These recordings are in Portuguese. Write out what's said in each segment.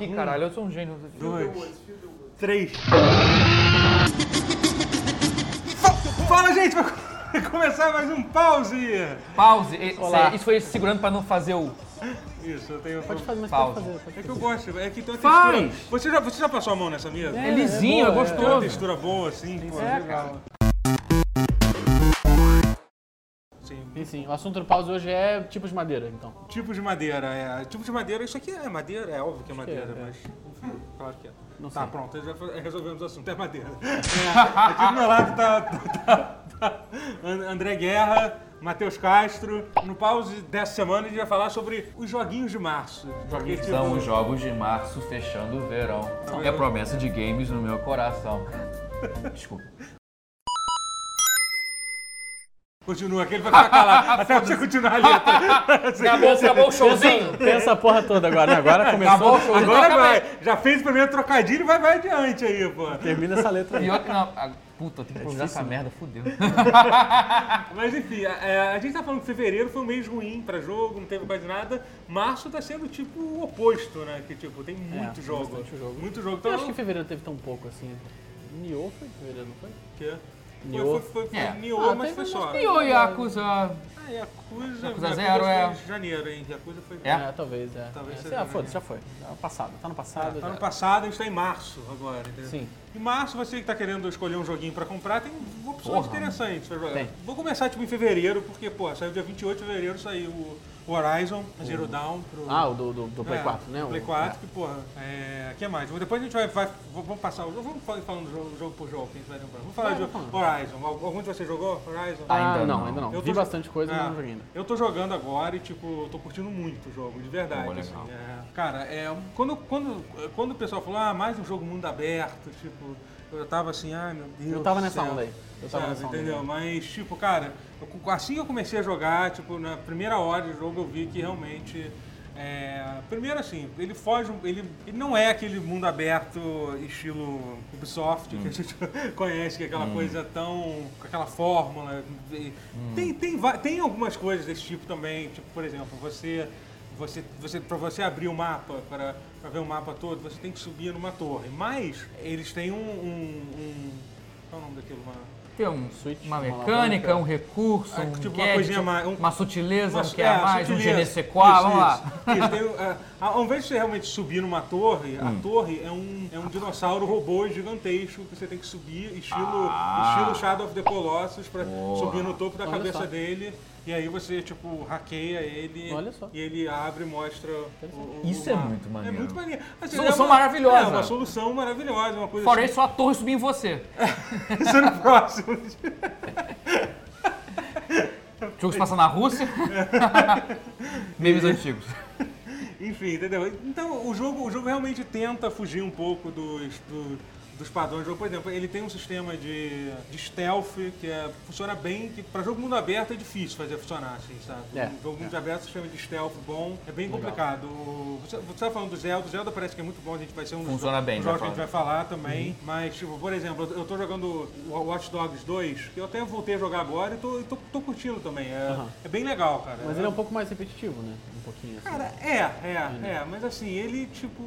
Ih, caralho, eu sou um gênio. dois, três. Fa- Fala, gente! Vai começar mais um pause! Pause. E- Olá. cê- Isso foi segurando pra não fazer o. Isso, eu tenho. Pode fazer, mas Pausa. pode fazer. Pode É que eu gosto, é que tem uma Faz! textura. Você já, você já passou a mão nessa mesa? É lisinho, é, boa, é. Tem uma gostoso. textura boa, assim. pô, É, legal. Sim. O assunto do pause hoje é tipos de madeira, então. Tipo de madeira, é. Tipo de madeira, isso aqui é madeira, é óbvio que é madeira, é, é. mas. Enfim, claro que é. Não Tá, sei. pronto, já resolvemos o assunto, é madeira. É, aqui do meu lado tá, tá- tá And- André Guerra, Matheus Castro. No pause dessa semana a gente vai falar sobre os joguinhos de março. Porque, tipo, São os jogos de março fechando o verão. É promessa de games no meu coração. Desculpa. Continua, que ele vai ficar calado até você continuar a letra. Acabou, acabou o showzinho. Tem essa porra toda agora, né? Agora Acabou começou. o showzinho. Agora vai. Já fez o primeiro trocadilho, vai, vai adiante aí, pô. Termina essa letra aí. Pior que não. Puta, eu tenho que improvisar essa merda, fudeu. Mas enfim, a, é, a gente tá falando que fevereiro foi um mês ruim pra jogo, não teve quase nada. Março tá sendo tipo o oposto, né? Que tipo, tem muito É, jogo. jogo. Muito jogo. Eu Então, acho que fevereiro teve tão pouco assim. Nioh foi em fevereiro, não foi? que- Nioh. Foi, foi, foi, foi É. Nioh, Ah, mas foi só. E o Yakuza. Ah, Yakuza, Yakuza Zero foi é- em janeiro, hein? Yakuza foi... É? talvez, é. Talvez é. seja Ah, foda-se, já foi. Tá no passado. Tá no passado. Tá já. no passado, a gente tá em março agora, entendeu? Sim. Em março, você que tá querendo escolher um joguinho pra comprar, tem opções Porra. interessantes pra jogar. Tem. Vou começar tipo em fevereiro, porque, pô, saiu dia 28 de fevereiro, saiu o Horizon Zero Dawn pro... Ah, o do, do, do Play É, 4, né? Play O- 4, que porra, é, que mais? Depois a gente vai, vai vamos passar, o- vamos falar- falando jogo, jogo por jogo, que a gente vai lembrar. Vamos falar de Horizon. Al- Algum de vocês jogou Horizon? Ah, Ainda não, não. ainda não. Eu Vi bastante coisa, mas É, não joguei ainda. Eu tô jogando agora e, tipo, eu tô curtindo muito o jogo, de verdade. Assim, é. cara, é, quando, quando, quando o pessoal falou, ah, mais um jogo mundo aberto, tipo, eu tava assim, ai meu Deus. Eu tava do nessa céu. onda aí. Eu tava Sabe, nessa onda. entendeu? aí. Mas, tipo, cara, eu- assim que eu comecei a jogar, tipo, na primeira hora do jogo eu vi que realmente. é, primeiro assim, ele foge, um- ele, ele não é aquele mundo aberto estilo Ubisoft que a gente conhece, que é aquela coisa tão. com aquela fórmula. E Tem, tem, tem algumas coisas desse tipo também, tipo, por exemplo, você. Você, você, para você abrir o mapa, para para ver o mapa todo, você tem que subir numa torre. Mas eles têm um. um, um qual é o nome daquilo? Uma, Tem um, Switch, uma uma mecânica, alavanca. um recurso, Ah, um tipo uma gadget, coisinha mais- um- uma sutileza, Uma- um que é, é, mais, um sutileza. genesequá, Isso, vamos lá. Isso, isso. Tem, é, ao invés de você realmente subir numa torre, Hum. a torre é um, é um dinossauro robô gigantesco que você tem que subir, estilo, Ah. estilo Shadow of the Colossus, pra Boa. subir no topo da Olha cabeça só. dele. E aí você, tipo, hackeia ele Olha só. e ele abre e mostra o, o- Isso o é muito maneiro. É muito maneiro. Assim, Solução é uma- maravilhosa. É uma solução maravilhosa, uma coisa Fora assim. isso, a torre subir em você. Isso é no próximo. O jogo se passa na Rússia. Memes antigos. Enfim, entendeu? Então o jogo, o jogo realmente tenta fugir um pouco dos, do- dos padrões do jogo. Por exemplo, ele tem um sistema de, de stealth que é, funciona bem, que para jogo mundo aberto é difícil fazer funcionar, assim, sabe? É, um jogo mundo aberto, sistema de stealth bom, é bem complicado. O- Você, você tá falando do Zelda, o Zelda parece que é muito bom, a gente vai ser um dos Funciona bem, jogos que a gente vai fala. falar também. Mas, tipo, por exemplo, eu tô jogando o Watch Dogs 2, que eu até voltei a jogar agora e tô, tô, tô curtindo também. É, Aham. é bem legal, cara. Mas ele é um pouco mais repetitivo, né? Um pouquinho assim. Cara, é, é, é, mas assim, ele, tipo.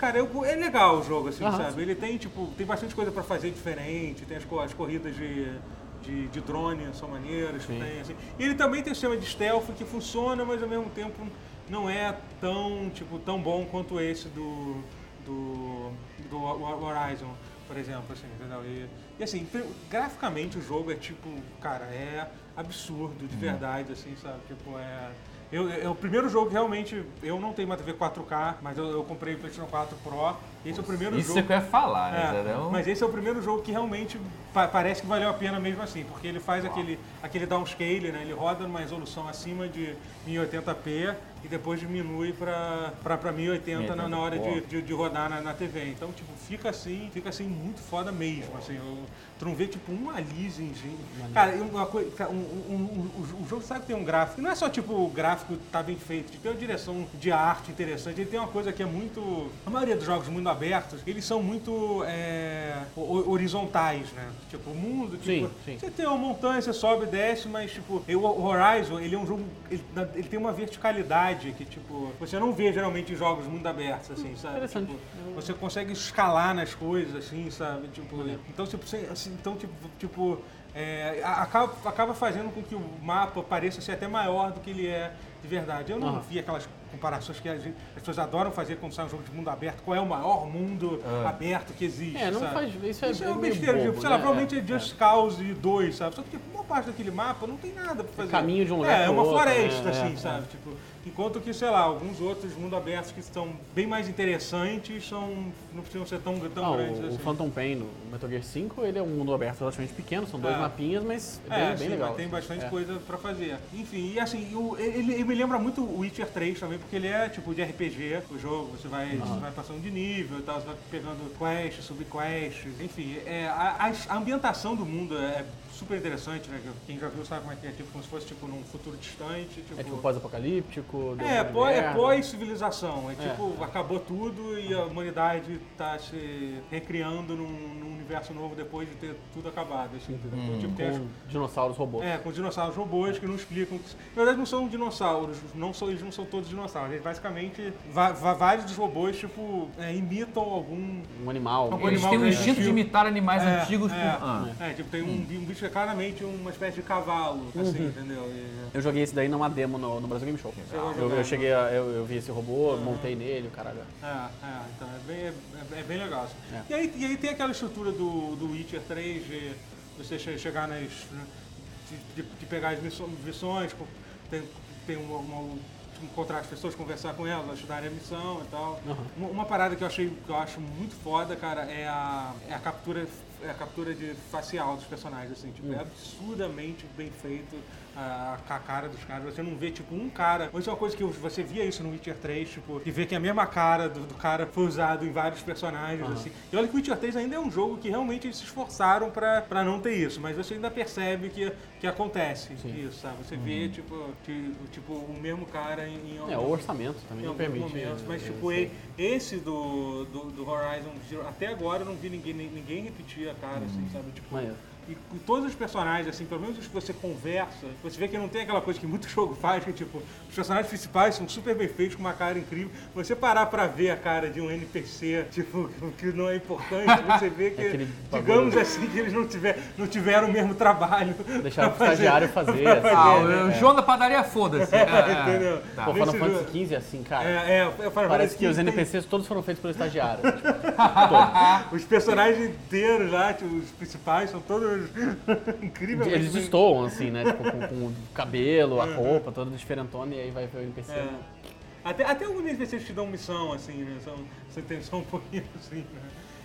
Cara, eu- é legal o jogo, assim, Aham, sabe? Ele tem, tipo, tem bastante coisa pra fazer diferente, tem as, as corridas de, de, de drone são maneiras, tem, assim. E ele também tem um sistema de stealth que funciona, mas ao mesmo tempo não é tão, tipo, tão bom quanto esse do, do, do Ho- Horizon, por exemplo, assim, entendeu? E, e assim, graficamente o jogo é tipo, cara, é absurdo, de verdade, assim, sabe? Tipo, é... Eu, é o primeiro jogo que realmente, eu não tenho uma TV 4K, mas eu, eu comprei o PlayStation 4 Pro. Esse é o primeiro Isso jogo. você quer falar, né? É, entendeu? mas esse é o primeiro jogo que realmente pa- parece que valeu a pena mesmo assim, porque ele faz aquele, aquele downscale, né? Ele roda numa resolução acima de 1080p e depois diminui para 1080 na, na hora de, de, de rodar na, na TV. Então, tipo, fica assim, fica assim muito foda mesmo, assim. Eu, tu não vê, tipo, um aliasingzinho. Cara, uma coisa, cara, um, um, um- o- jogo sabe que tem um gráfico, não é só, tipo, o gráfico tá bem feito, tipo, tem uma direção de arte interessante, ele tem uma coisa que é muito... A maioria dos jogos mundo abertos, eles são muito é, horizontais, né? Tipo, o mundo, tipo, Sim, sim. você tem uma montanha, você sobe e desce, mas, tipo, o Horizon, ele é um jogo, ele, ele tem uma verticalidade que, tipo, você não vê geralmente em jogos mundo aberto, assim, sabe? Interessante. Tipo, você consegue escalar nas coisas, assim, sabe? Tipo, então, tipo, você- assim, então, tipo, tipo é, acaba, acaba fazendo com que o mapa pareça ser até maior do que ele é de verdade. Eu não Aham. vi aquelas comparações que gente- as pessoas adoram fazer quando sai um jogo de mundo aberto. Qual é o maior mundo aberto que existe? É, não sabe? faz. Isso é, Isso é é meio besteira, bobo, tipo, sei lá, né? provavelmente é, É, Just Cause 2, sabe? Só que tipo, uma parte daquele mapa não tem nada pra fazer. caminho de um lugar É, é uma outro, floresta, né? assim, É, sabe? Tipo, enquanto que, sei lá, alguns outros mundo abertos que estão bem mais interessantes são, não precisam ser tão, tão Não, grandes o, o assim. Phantom Pain no Metal Gear 5, ele é um mundo aberto relativamente pequeno, são dois É. mapinhas, mas é É, bem, sim, bem legal. tem assim. bastante É. coisa pra fazer. Enfim, e assim, o- ele, ele me lembra muito o Witcher 3 também, porque ele é tipo de RPG, o jogo, você vai, você vai passando de nível e tal, você vai pegando quests, subquests, enfim. É, a, a- a ambientação do mundo é super interessante, né? Quem já viu sabe como é que é, tipo, como se fosse tipo num futuro distante. Tipo, É tipo pós-apocalíptico. deu é, pós, é pós-civilização. É, É, tipo, acabou tudo e a humanidade tá se recriando num, num universo novo depois de ter tudo acabado. Assim? Então, tipo, as Com dinossauros robôs. é, com dinossauros robôs que não explicam. que- Na verdade, não são dinossauros, não são, eles não são todos dinossauros. Eles basicamente, vários dos robôs, tipo, é, imitam algum. Um animal. Algum Eles animal têm um que instinto de existiu. imitar animais É, antigos é, por. Ah. é, tipo, tem um, bi- um bicho claramente uma espécie de cavalo, assim, entendeu? E- Eu joguei esse daí numa demo no, no Brasil Game Show. Eu, eu cheguei a, eu, eu vi esse robô, Uhum. montei nele, o caralho. É, é, então é bem, é, é bem legal. assim. É. E, aí, e aí tem aquela estrutura do, do Witcher 3 de você che- chegar nas. de, de- de pegar as missões, tem, tem uma, uma- encontrar as pessoas, conversar com elas, ajudarem a missão e tal. Uhum. Uma, uma parada que eu achei que eu acho muito foda, cara, é a, é a captura. É a captura de facial dos personagens, assim, tipo, Hum. é absurdamente bem feito a, a cara dos caras. Você não vê, tipo, um cara. Isso é uma coisa que você via isso no Witcher 3, tipo, e vê que a mesma cara do, do cara foi usado em vários personagens, Aham. assim. E olha que o Witcher 3 ainda é um jogo que realmente eles se esforçaram pra, pra não ter isso, mas você ainda percebe que, que acontece Sim. isso, sabe? Você vê, tipo, ti- tipo, o mesmo cara em, em É, o orçamento também não permite. momentos, mas tipo, esse do, do, do Horizon Zero, até agora eu não vi ninguém, ninguém repetir a cara, assim, sabe? Tipo, Maneiro. E com todos os personagens, assim, pelo menos os que você conversa, você vê que não tem aquela coisa que muito jogo faz, que tipo, os personagens principais são super bem feitos, com uma cara incrível. Você parar pra ver a cara de um NPC, tipo, que não é importante, você vê que, Aquele digamos bagulho. assim, que eles não, tiver, não tiveram o mesmo trabalho. Deixaram pro estagiário fazer. assim, Ah, né? o É. João da padaria, foda-se. É, é. Entendeu? Tá. Pô, Final Fantasy XV é assim, cara. É, é, eu falo, Parece que os tem- NPCs todos foram feitos pelo estagiário. tipo, Os personagens inteiros lá, tipo, os principais, são todos eles destoam, assim, né? Tipo, com, com o cabelo, a roupa, toda diferentona, e aí vai ver o NPC. É. Até, até alguns NPCs te dão missão, assim, né? São, você tem só um pouquinho, assim, né?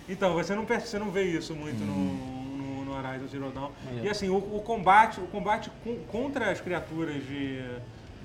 Então, você não, você não vê isso muito no, no, no Horizon Zero Dawn. Maneiro. E assim, o, o combate, o combate com- contra as criaturas de,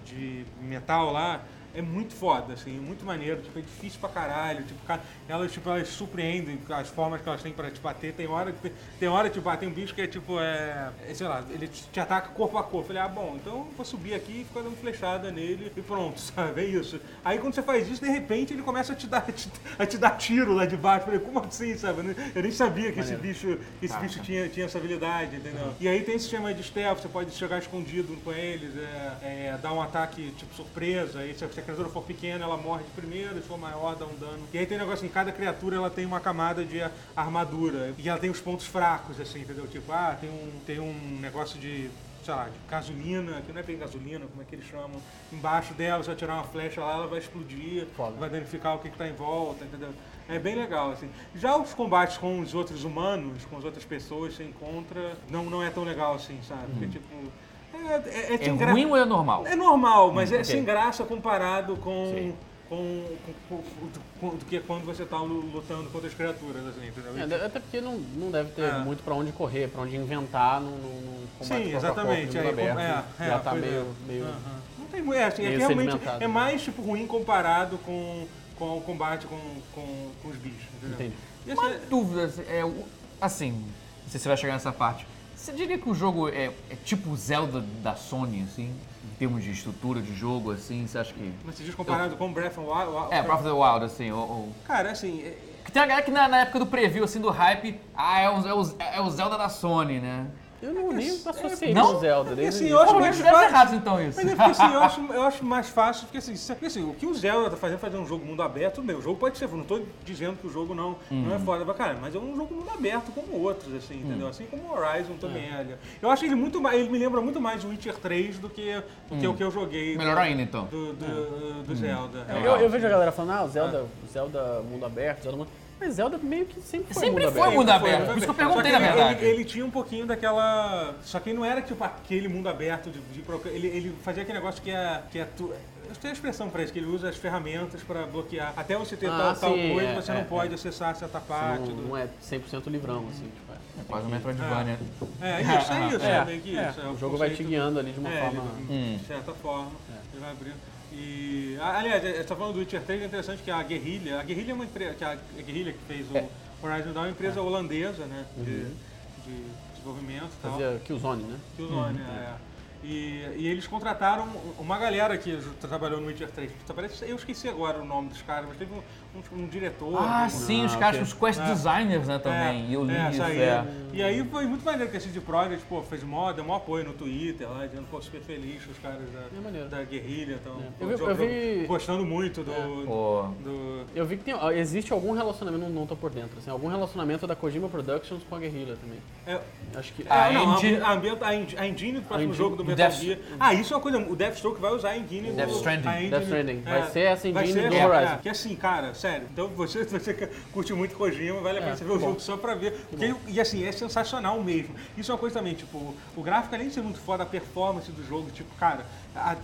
de metal lá é muito foda, assim, muito maneiro, tipo, é difícil pra caralho, tipo, elas, tipo, elas surpreendem as formas que elas têm pra te bater, tem hora que tem hora que bater um bicho que é tipo, é, é, sei lá, ele te ataca corpo a corpo, falei, ah, bom, então vou subir aqui e ficar dando flechada nele e pronto, sabe, é isso. Aí quando você faz isso, de repente ele começa a te dar, a te, a te dar tiro lá de baixo, eu falei, como assim, sabe, eu nem- sabia que esse Maneiro. bicho, que esse bicho tinha, tinha essa habilidade, entendeu? E aí tem esse sistema de stealth, você pode chegar escondido com eles, é, é, dar um ataque tipo surpresa, aí se a, se criatura for pequena, ela morre de primeiro, se for maior, dá um dano. E aí tem um negócio assim, cada criatura ela tem uma camada de armadura, e ela tem os pontos fracos, assim, entendeu? Tipo, ah, tem um, tem um negócio de sei lá, de gasolina, que não é bem gasolina, como é que eles chamam, embaixo dela, você vai tirar uma flecha lá, ela vai explodir, Foda. vai danificar o que está em volta, entendeu? É bem legal, assim. Já os combates com os outros humanos, com as outras pessoas, você encontra, não, não é tão legal assim, sabe? Porque, tipo, é, é, é, É gra- ruim ou é normal? é normal, mas é ok. sem graça comparado com... Com, com, com- com- do que quando você está lutando contra as criaturas, assim, entendeu? É, até porque não, não deve ter É. muito pra onde correr, pra onde inventar num, num num combate Sim, corpo a corpo, exatamente. em Aí, aberto. é, já é, tá pois é. meio. meio... Aham. Não tem muito. É, assim, é realmente é né? mais tipo, ruim comparado com, com o combate com, com, com os bichos. Entendeu? Entendi. E Uma assim, dúvida, assim, é, assim, não sei se você vai chegar nessa parte. Você diria que o jogo é, é tipo Zelda da Sony, assim, em termos de estrutura de jogo, assim? Você acha que. mas você diz comparado com Breath of the Wild. É, Breath of the Wild, assim, ou. ou- Cara, assim, é- Porque tem a galera que na, na época do preview, assim, do hype, ah, é o, é, o, é o Zelda da Sony, né? Eu não nem associei não? com Zelda. Desde assim, eu acho mais deve fácil. errados então isso. Mas é porque assim, eu acho, eu acho mais fácil, porque assim, se- assim, o que o Zelda tá fazendo, fazer um jogo mundo aberto, bem, o jogo pode ser, eu não tô dizendo que o jogo não, não é Uhum. foda, mas, cara, mas é um jogo mundo aberto como outros, assim, Hum. entendeu? Assim como o Horizon também é. ali. Eu acho ele muito mais, ele me lembra muito mais de Witcher 3 do que, do que o que eu joguei. Hum. Melhor ainda então. Do, do, do Zelda. É É, Eu, eu vejo a galera falando, ah, o Zelda, Zelda mundo aberto, Zelda mundo... Mas Zelda meio que sempre foi Sempre mundo foi aberto. mundo Foi, aberto. Por isso que eu perguntei, na que verdade. Ele, ele tinha um pouquinho daquela. Só que ele não era tipo aquele mundo aberto de. de ele, ele fazia aquele negócio que é. Que é tu... Eu tenho a expressão pra isso, que ele usa as ferramentas pra bloquear. Até você ter Ah, tal, tal sim, coisa, é, você é, não pode é. acessar certa parte. Não, do... não é 100% livrão, assim. Tipo, é. É quase um Metroidvania. É isso, é isso, é, É, que é, isso. é o jogo vai te guiando ali de uma é, forma... ele- de certa forma, ele vai abrindo. E, aliás, você está falando do Witcher 3, é interessante que a Guerrilla, a Guerrilla é uma empresa, que a, a Guerrilla que fez o Horizon Dawn é uma empresa holandesa, né, de, de desenvolvimento e tal. Fazia Killzone, né? Killzone, é. E, e eles contrataram uma galera que trabalhou no Witcher 3. Parece- Eu esqueci agora o nome dos caras, mas teve um, um- um diretor. Ah, um- sim, os Ah, caras, os quest É. designers, né, também. E eu li é, isso, é. E aí foi muito maneiro que a CD Projekt, pô, fez mó, deu mó apoio no Twitter lá, dizendo, pô, super feliz os caras É maneiro. da, da guerrilha estão Eu vi- eu vi- gostando muito do, do- Eu vi que tem, existe algum relacionamento, não, não tô por dentro, assim, algum relacionamento da Kojima Productions com a Guerrilla também. É, Acho que... A é, não, engine- a, a, engine- a engine do próximo engine jogo do Metal Death- Gear. Ah, isso é uma coisa. O Deathstroke vai usar a engine Death do. Stranding. a engine- Death Stranding. Vai é, ser essa engine ser do Horizon. é, que assim, cara, sério. Então você, você curte muito Kojima, vale a pena É, você ver o jogo só pra ver. Porque, e assim, é sensacional mesmo. Isso é uma coisa também, tipo, o gráfico, além de ser muito foda, a performance do jogo, tipo, cara,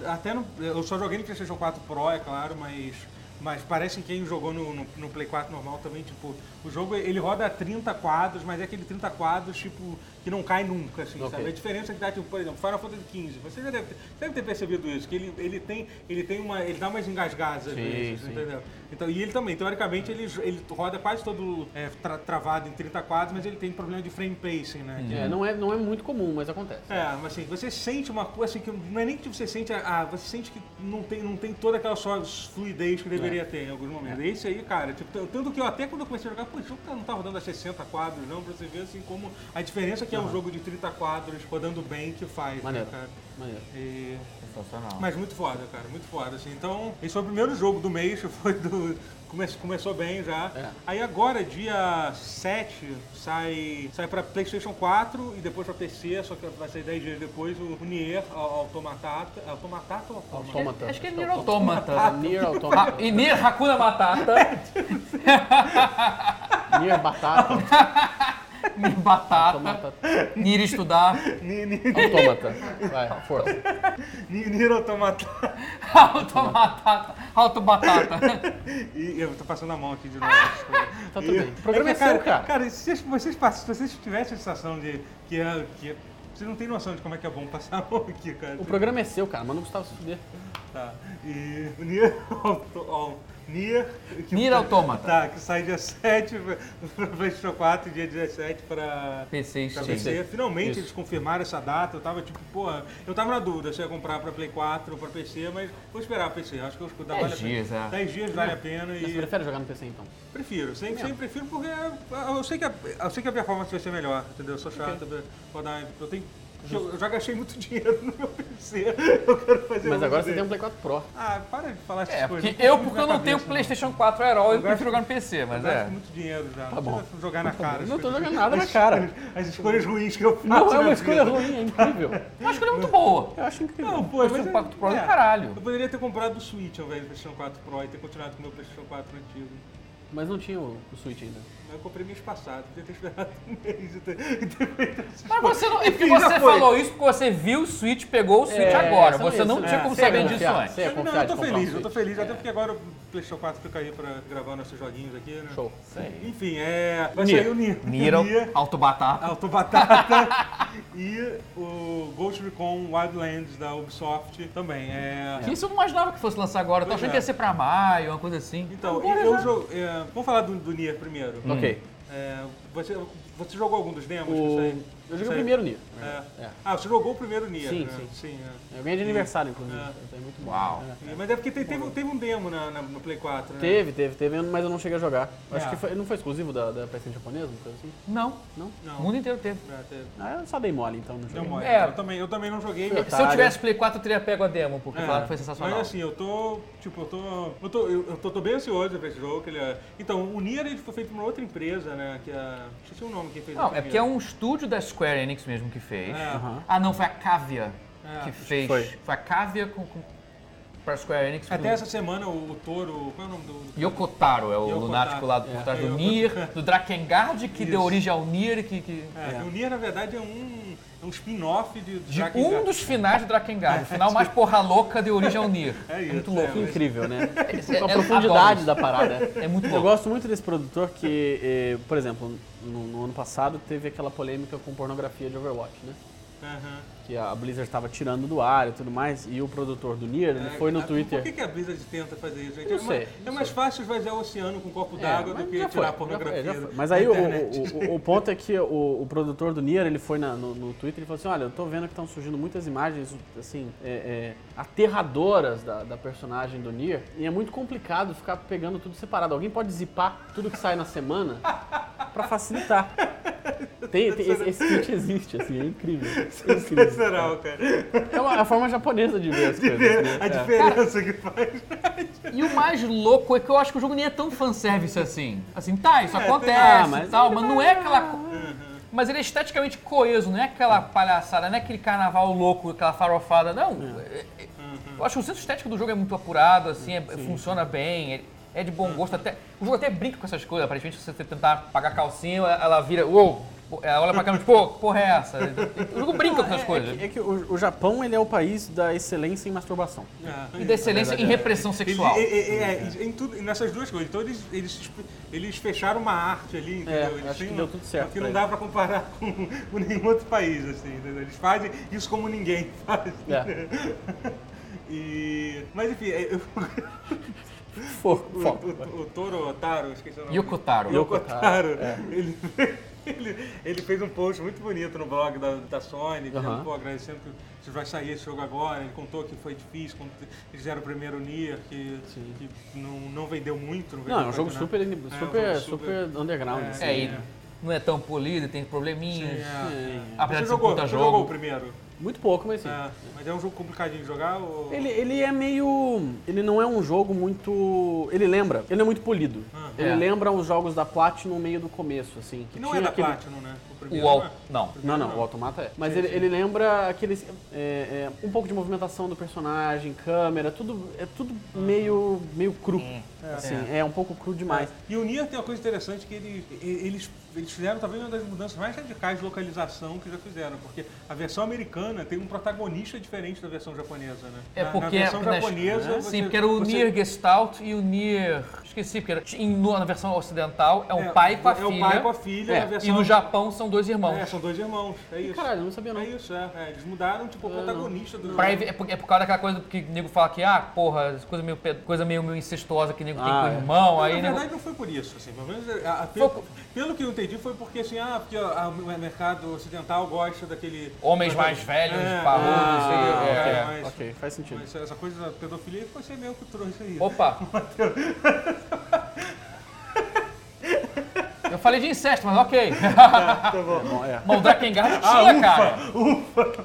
até no, eu só joguei no PlayStation 4 Pro, é claro, mas. Mas parece que quem jogou no, no, no Play 4 normal também, tipo, o jogo ele roda a 30 quadros, mas é aquele 30 quadros, tipo, que não cai nunca, assim, Ok. sabe? A diferença é que dá, tipo, por exemplo, Final Fantasy XV, você já deve ter, deve ter percebido isso, que ele, ele tem, ele tem uma, ele dá umas engasgadas às Sim, vezes, sim. entendeu? Então, e ele também, teoricamente, ele, ele roda quase todo é, tra- travado em 30 quadros, mas ele tem problema de frame pacing, né? Que É, não, é, não é muito comum, mas acontece. é, mas assim, você sente uma coisa assim, que não é nem que você sente, a, a- você sente que não tem, não tem toda aquela só fluidez que deveria ter em alguns momentos. Esse aí, cara, tipo, tanto que eu até quando eu comecei a jogar, pô, esse jogo tá- não tá rodando a 60 quadros, não, pra você ver assim como a diferença que é um jogo de 30 quadros rodando bem que faz, Maneiro. né, cara? Maneiro. E- sensacional. mas muito foda, cara, muito foda, assim. Então, esse foi o primeiro jogo do mês, foi do. come- começou bem já. É. Aí agora, dia 7, sai, sai pra Playstation 4 e depois pra PC, só que vai sair 10 dias depois, o Nier Automatata. Automatata ou Automata? Autômata. Acho que é Nier Automata. Nier Ah, Automata. e Nier Hakuna Matata. Nier Batata. Nier Batata. Automata. Nier Estudar. Automata. Vai, força. ni- Nier Automata. Automatata. Autobatata. E eu tô passando a mão aqui de novo. Tá tudo bem. O programa é que, seu, cara. Cara, se vocês, se vocês tivessem a sensação de que é. Que é- vocês não têm noção de como é que é bom passar a mão aqui, cara. O programa é seu, cara. Manda o Gustavo se fuder. Tá. E o Nier. Auto- ó, Nier. que- Nier Automata. Tá, que sai dia 7 pra PlayStation 4 e dia 17 pra. PC Pra. PC. Finalmente Isso. eles confirmaram essa data. Eu tava tipo, porra, eu tava na dúvida se eu ia comprar pra Play 4 ou pra PC, mas vou esperar pra PC. Acho que eu escuto Dez vale a pena. dias, é. 10 dias vale a pena você e. prefere jogar no PC, então? Prefiro, sempre, sempre prefiro porque eu sei, que a, eu sei que a performance vai ser melhor, entendeu? Eu sou chato, pra rodar. Eu tenho. Eu, eu já gastei muito dinheiro no meu PC. Eu quero fazer Mas agora você tem um Play 4 Pro. Ah, para de falar essas É, coisas. porque não eu, porque eu não tenho cabeça, PlayStation 4 Aero, eu Eu prefiro gasto- jogar no PC, Eu mas gasto é. muito dinheiro já. Tá bom. Vou jogar na cara. Não tô jogando nada na cara. As escolhas ruins que eu faço. Não é uma escolha vida. ruim, é incrível. Eu acho que ele é muito boa. Eu acho incrível. Não, pô, PlayStation mas 4 Pro é do é, caralho. Eu poderia ter comprado o Switch ao invés do PlayStation 4 Pro e ter continuado com o meu PlayStation 4 antigo. Mas não tinha o, o Switch ainda. Eu comprei mês passado, podia ter esperado um mês ter, Mas você não. É porque você foi. falou isso porque você viu o Switch, pegou o Switch É, agora. você não- tinha como ia saber disso antes. ia Não, eu tô um feliz, eu tô feliz, até porque agora o PlayStation 4 fica aí pra gravar nossos joguinhos aqui, né? Show. Enfim, é. Vai Nier. sair o Nier. Nier, Autobatata. Autobatata e o Ghost Recon Wildlands da Ubisoft também. É... Que isso eu não imaginava que fosse lançar agora. Eu tô achando é. que ia ser pra maio, uma coisa assim. Então, Agora eu já- jogo. é, Vamos falar do, do Nier primeiro. Ok. É, você, você jogou algum dos demos? que O... Eu joguei o primeiro Nier. É. É. Ah, você jogou o primeiro Nier, Sim, né? sim. sim é. Eu ganhei de aniversário, inclusive. É. Então é muito bom. Uau. É. É, Mas é porque te- teve, teve um demo na, na- no Play 4, né? Teve, teve, teve, mas eu não cheguei a jogar. Acho que foi- não foi exclusivo da, da PlayStation japonesa, uma coisa assim? Não. Não? Não. O mundo inteiro teve. É, teve. Ah, eu só dei mole, então não Deu joguei. mole. É. Eu, também, eu também não joguei. Mas- Se eu tivesse Play 4, eu teria pego a demo, porque É, que foi sensacional. Mas assim, eu tô. Tipo, eu tô. Eu tô, eu, eu tô, tô bem ansioso pra esse jogo. Que ele é... Então, o Nier ele foi feito por uma outra empresa, né? Que é. Esqueci o nome quem fez Não, é porque é um estúdio da Square Enix mesmo que fez. É. Ah, não, foi a Cavia É, que fez. foi. Foi. a Cavia com, com, pra Square Enix. Até essa semana o, o Toro. Qual é o nome do. do- Yokotaro é o Yokotaro. lunático lá por É. trás do É, Nier, do Drakengard, que Isso. deu origem ao Nier, que, que- É, O Nier, na verdade, é um, é um spin-off de, de Drakengard. um dos finais do Drakengard. O final mais porra louca deu origem ao Nier. É isso. muito louco. Que incrível, né? É- a é- profundidade adoro da parada. É muito Eu louco. gosto muito desse produtor que, eh, por exemplo, no, no ano passado teve aquela polêmica com pornografia de Overwatch, né? Aham. Que a Blizzard estava tirando do ar e tudo mais, e o produtor do Nier, ele É, foi no ah, Twitter. Por que, que a Blizzard tenta fazer isso? gente? Não é mais, sei, é não mais sei. fácil esvaziar o oceano com um copo É, d'água do que já tirar a já pornografia. foi, já foi. Mas aí o, o, o- o ponto é que o, o produtor do Nier, ele foi na- no, no Twitter e falou assim, olha, eu tô vendo que estão surgindo muitas imagens, assim, é, é, aterradoras da, da personagem do Nier, e é muito complicado ficar pegando tudo separado. Alguém pode zipar tudo que sai na semana pra facilitar. Tem, tem- esse, esse tweet existe, assim, é incrível. É, incrível. Sensacional, cara. é uma, a forma japonesa de ver as coisas. né? A É. diferença que faz. E o mais louco é que eu acho que o jogo nem é tão fanservice assim. Assim, tá, isso É, acontece ah, mas tal, ele mas não é aquela. co- Mas ele é esteticamente coeso, não é aquela palhaçada, não é aquele carnaval louco, aquela farofada, não. É- é- Eu acho que o senso estético do jogo é muito apurado, assim, é- funciona bem, é, é de bom gosto. Até, o jogo até brinca com essas coisas, aparentemente, se você tentar pagar calcinha, ela vira, uou, ela olha pra câmera, tipo, pô, que porra é essa? O jogo brinca com essas É, é coisas. que, é que o, o Japão ele é o país da excelência em masturbação. É. E da excelência em repressão sexual. Ele- é, é, é, em tudo, nessas duas coisas. Então eles, eles, eles fecharam uma arte ali, entendeu? É, eles têm que deu tudo certo Que não dá pra comparar com, com nenhum outro país, assim, entendeu? Eles fazem isso como ninguém faz. É. E, mas enfim, é, eu- Foco, o, o, o Toro Otaro, esqueci o nome. Yokotaro. Yoko Otaro, é. ele, ele, ele fez um post muito bonito no blog da, da Sony, dizendo, pô, agradecendo que vai sair esse jogo agora. Ele contou que foi difícil quando eles fizeram o primeiro Nier, que, que não, não vendeu muito. Não, vendeu Não, é um quase jogo nada. super, É, um super, jogo super underground. É, assim. É, e é. não é tão polido, tem probleminhas. Sim, é. Apesar Você de ser jogou, você jogo. jogou o primeiro? Muito pouco, mas sim. É, mas é um jogo complicadinho de jogar? Ou... Ele, ele é meio. Ele não é um jogo muito. Ele lembra. Ele não é muito polido. Ah. ele É. lembra os jogos da Platinum meio do começo, assim. Que Que não tinha é da aquele... Platinum, né? O O al... é? Não. Não, não, o Automata é. Mas Sim, ele, sim. ele lembra aqueles. é, é, um pouco de movimentação do personagem, câmera, tudo. É tudo meio, meio cru. Assim, é. um pouco cru demais. E o Nier tem uma coisa interessante que ele- eles, eles fizeram talvez uma das mudanças mais radicais de localização que já fizeram, porque a versão americana tem um protagonista diferente da versão japonesa, né? É Na- porque na versão nas- japonesa, Sim, você- porque era o você- Nier Gestalt e o Nier. Esqueci, porque era, na versão ocidental é um é, pai com a é filha. o pai com a filha, É, na E versão no Japão são dois irmãos. É, são dois irmãos, é isso. Caralho, eu não sabia não. É isso, é, é. Eles mudaram, tipo, o protagonista do Pra é, por, é por causa daquela coisa que o nego fala que, ah, porra, coisa meio, coisa meio, meio incestuosa que o nego tem Ah, com o é. irmão. Não, aí na nego- verdade não foi por isso, assim, pelo menos a- a- Foi- pelo, pelo que eu entendi foi porque assim, ah, porque a- o mercado ocidental gosta daquele Homens mais velhos, É, parrudos, ah, assim, é, é. é, mas- Ok, faz sentido. Mas essa coisa da pedofilia foi você mesmo que trouxe aí. Opa! Eu falei de incesto, mas ok. Tá bom. Bom, é. Mas o Drakengard tinha, cara.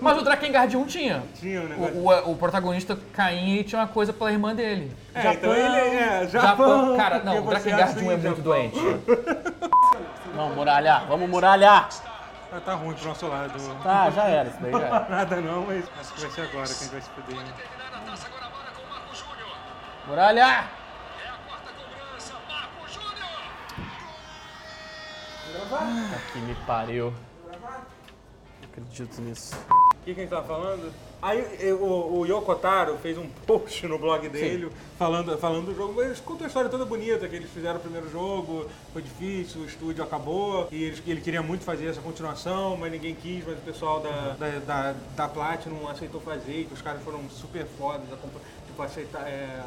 Mas o Drakengard 1 tinha. Tinha um O, negócio. o- o protagonista Caim tinha uma coisa pela irmã dele. É, então ele é. Japão. Japão. Cara, não, o Drakengard acha 1 é muito Japão. doente. Vamos muralhar, vamos muralhar. Ah, tá ruim pro nosso lado. Tá, já era, isso daí já era. Nada não, mas acho que vai ser agora que a gente vai se fuder. né? Puta que me pariu. Não acredito nisso. O que, que a gente tava falando? Aí eu- o, o Yoko Taro fez um post no blog dele falando, falando do jogo, mas contou a história toda bonita, que eles fizeram o primeiro jogo, foi difícil, o estúdio acabou, e eles, ele queria muito fazer essa continuação, mas ninguém quis, mas o pessoal da, da, da, da Platinum aceitou fazer, e que os caras foram super fodas, tipo, aceitar, é,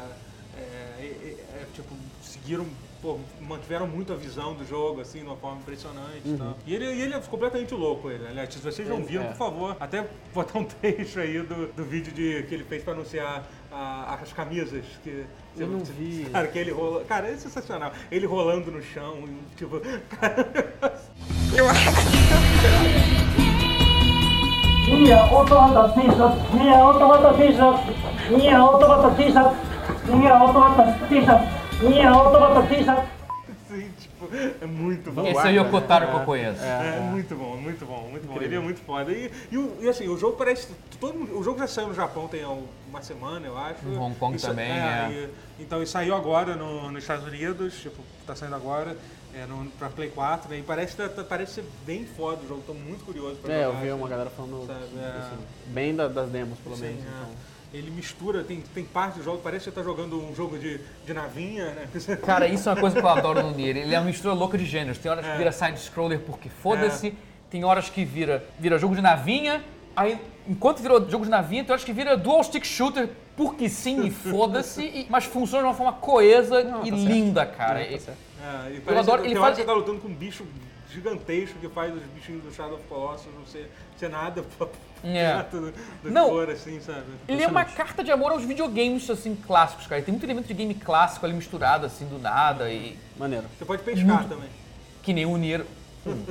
é, é, é, tipo, seguiram pô, mantiveram muito a visão do jogo, assim, de uma forma impressionante. Uhum. Tá? E, ele, ele é completamente louco, ele. Aliás, se vocês não viram, é. por favor, até botar um trecho aí do, do vídeo de, que ele fez para anunciar a, as camisas que eu não vi. Cara, que ele rola. Cara, é sensacional. Ele rolando no chão, tipo. Cara. いや、音羽田 T シャツ。いや、音羽田 T シャツ。いや、音羽田 T シャツ。いや、音羽田 T シャツ。minha. Sim, tipo, é muito bom. Esse é o Yokotaro que eu conheço. É, é, muito bom, muito bom, muito bom. Ele é muito foda. E, e, e assim, o jogo parece. Todo, o jogo já saiu no Japão tem uma semana, eu acho. Em Hong Kong é, também, é. é. E, então, e saiu agora no, nos Estados Unidos, tipo, tá saindo agora é, no, pra Play 4, né? E parece, tá, tá, parece ser bem foda o jogo, tô muito curioso pra é, jogar. É, eu vi uma assim, galera falando é, assim, bem da, das demos, pelo Sim, menos. É. Então. Ele mistura, tem, tem parte do jogo, parece que você tá jogando um jogo de, de navinha, né? Cara, isso é uma coisa que eu adoro no Nier. Ele é uma mistura louca de gêneros. Tem horas que É. vira side-scroller porque foda-se. Tem horas que vira, vira jogo de navinha. Aí, enquanto virou jogo de navinha, tem horas que vira dual stick shooter porque sim e foda-se. Mas funciona de uma forma coesa Não, e tá certo. linda, cara. É, tá certo. É, e parece adoro- que ele faz- que você tá lutando com um bicho gigantesco que faz os bichinhos do Shadow of Colossus não ser, ser nada É. do, do Não. for, assim, sabe? Ele é uma carta de amor aos videogames, assim, clássicos, cara. Tem muito elemento de game clássico ali misturado, assim, do nada. E Maneiro. Você pode pescar também. que nem o Nier. Hum.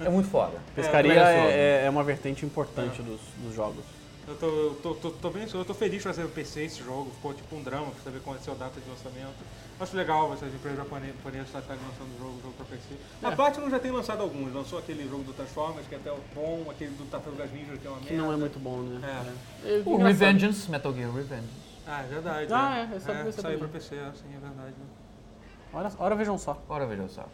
É muito foda. Pescaria É, é, é- é uma vertente importante dos, dos jogos. Eu tô, eu tô, tô, tô bem eu tô feliz de fazer o PC esse jogo, ficou tipo um drama pra saber qual ser a data de lançamento. Acho legal essas empresas japonesas estarem lançando o jogo, jogo pra PC. A É. Platinum já tem lançado alguns, lançou aquele jogo do Transformers, que é até o bom, aquele do Tartarugas Ninja, que é uma Que merda. não é muito bom, né? É. É. O Revengeance, Metal Gear Revengeance. Ah, é verdade. Ah, é, é pra PC saiu pra PC, assim, é verdade. Ora, ora vejam só. Ora, veja só.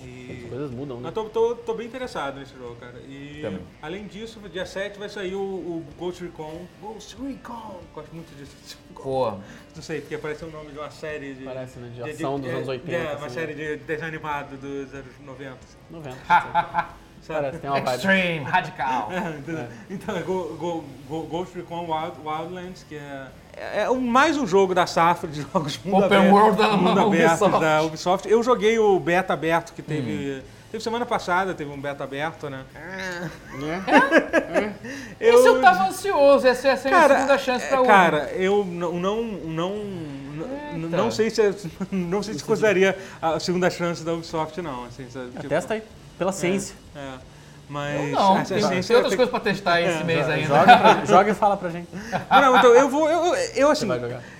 As E... coisas mudam, né? Eu tô, tô, tô bem interessado nesse jogo, cara. E Também. além disso, dia 7 vai sair o, o Ghost Recon. Ghost Recon! Gosto muito disso. Pô, Não sei, porque parece o nome de uma série de. Parece, né? De ação dos é, anos 80. É, uma assim, série de desenho animado dos anos 90. 90. Sabe? Parece, tem uma vibe. extreme, radical. É, entendeu? Então é Go- Go- Go- Ghost Recon Wild, Wildlands, que é, é um- mais um jogo da Safra de jogos mundo Open aberto, world da mundo aberto Ubisoft. da Ubisoft. Eu joguei o beta aberto que teve. Hum. Teve semana passada, teve um beta aberto, né? Né? Esse eu tava ansioso, essa ia ser a minha segunda chance pra é, o Cara, eu não, não, não, Eita. não sei se é- não sei se consideraria a segunda chance da Ubisoft não, assim, sabe? Tipo, Testa aí. Pela ciência. É, mas Não, a- a tem, tem outras tem- coisas pra testar esse mês ainda. Joga, pra- joga e fala pra gente. Não, então eu vou. Eu, eu, assim,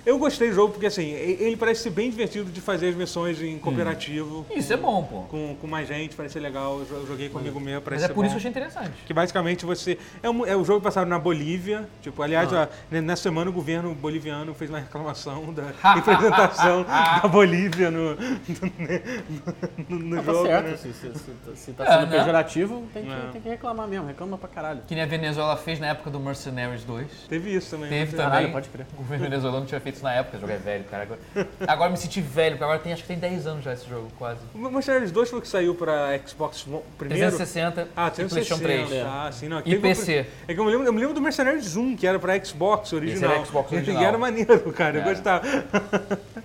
eu gostei do jogo porque assim, ele parece ser bem divertido de fazer as missões em cooperativo. Isso é bom, pô. Com, com mais gente, parece ser legal. Eu jo- eu joguei comigo mesmo, Mas parece é ser por bom. isso que eu achei interessante. Que basicamente você. É, um, é o jogo passado na Bolívia. Tipo, aliás, Ah. nessa semana o governo boliviano fez uma reclamação da representação da Bolívia no, no, no Não, tá jogo. certo. né? Se, se, se, se tá É, sendo né? pejorativo, tem que, É. tem que reclamar mesmo. Reclama pra caralho. Que nem a Venezuela fez na época do Mercenaries 2. Teve isso também. Teve né? também. Caralho, pode crer. O governo venezuelano tinha feito isso na época, o jogo é velho, cara. Agora, agora me senti velho, porque agora tem, acho que tem 10 anos já esse jogo, quase. O Mercenaries 2 foi o que saiu pra Xbox primeiro. 360 Ah, e PlayStation 360. 3. Ah, sim, não. E PC. É que eu me lembro, eu me lembro do Mercenaries 1, que era pra Xbox original. era Xbox E original. era maneiro, cara. Eu Era. gostava.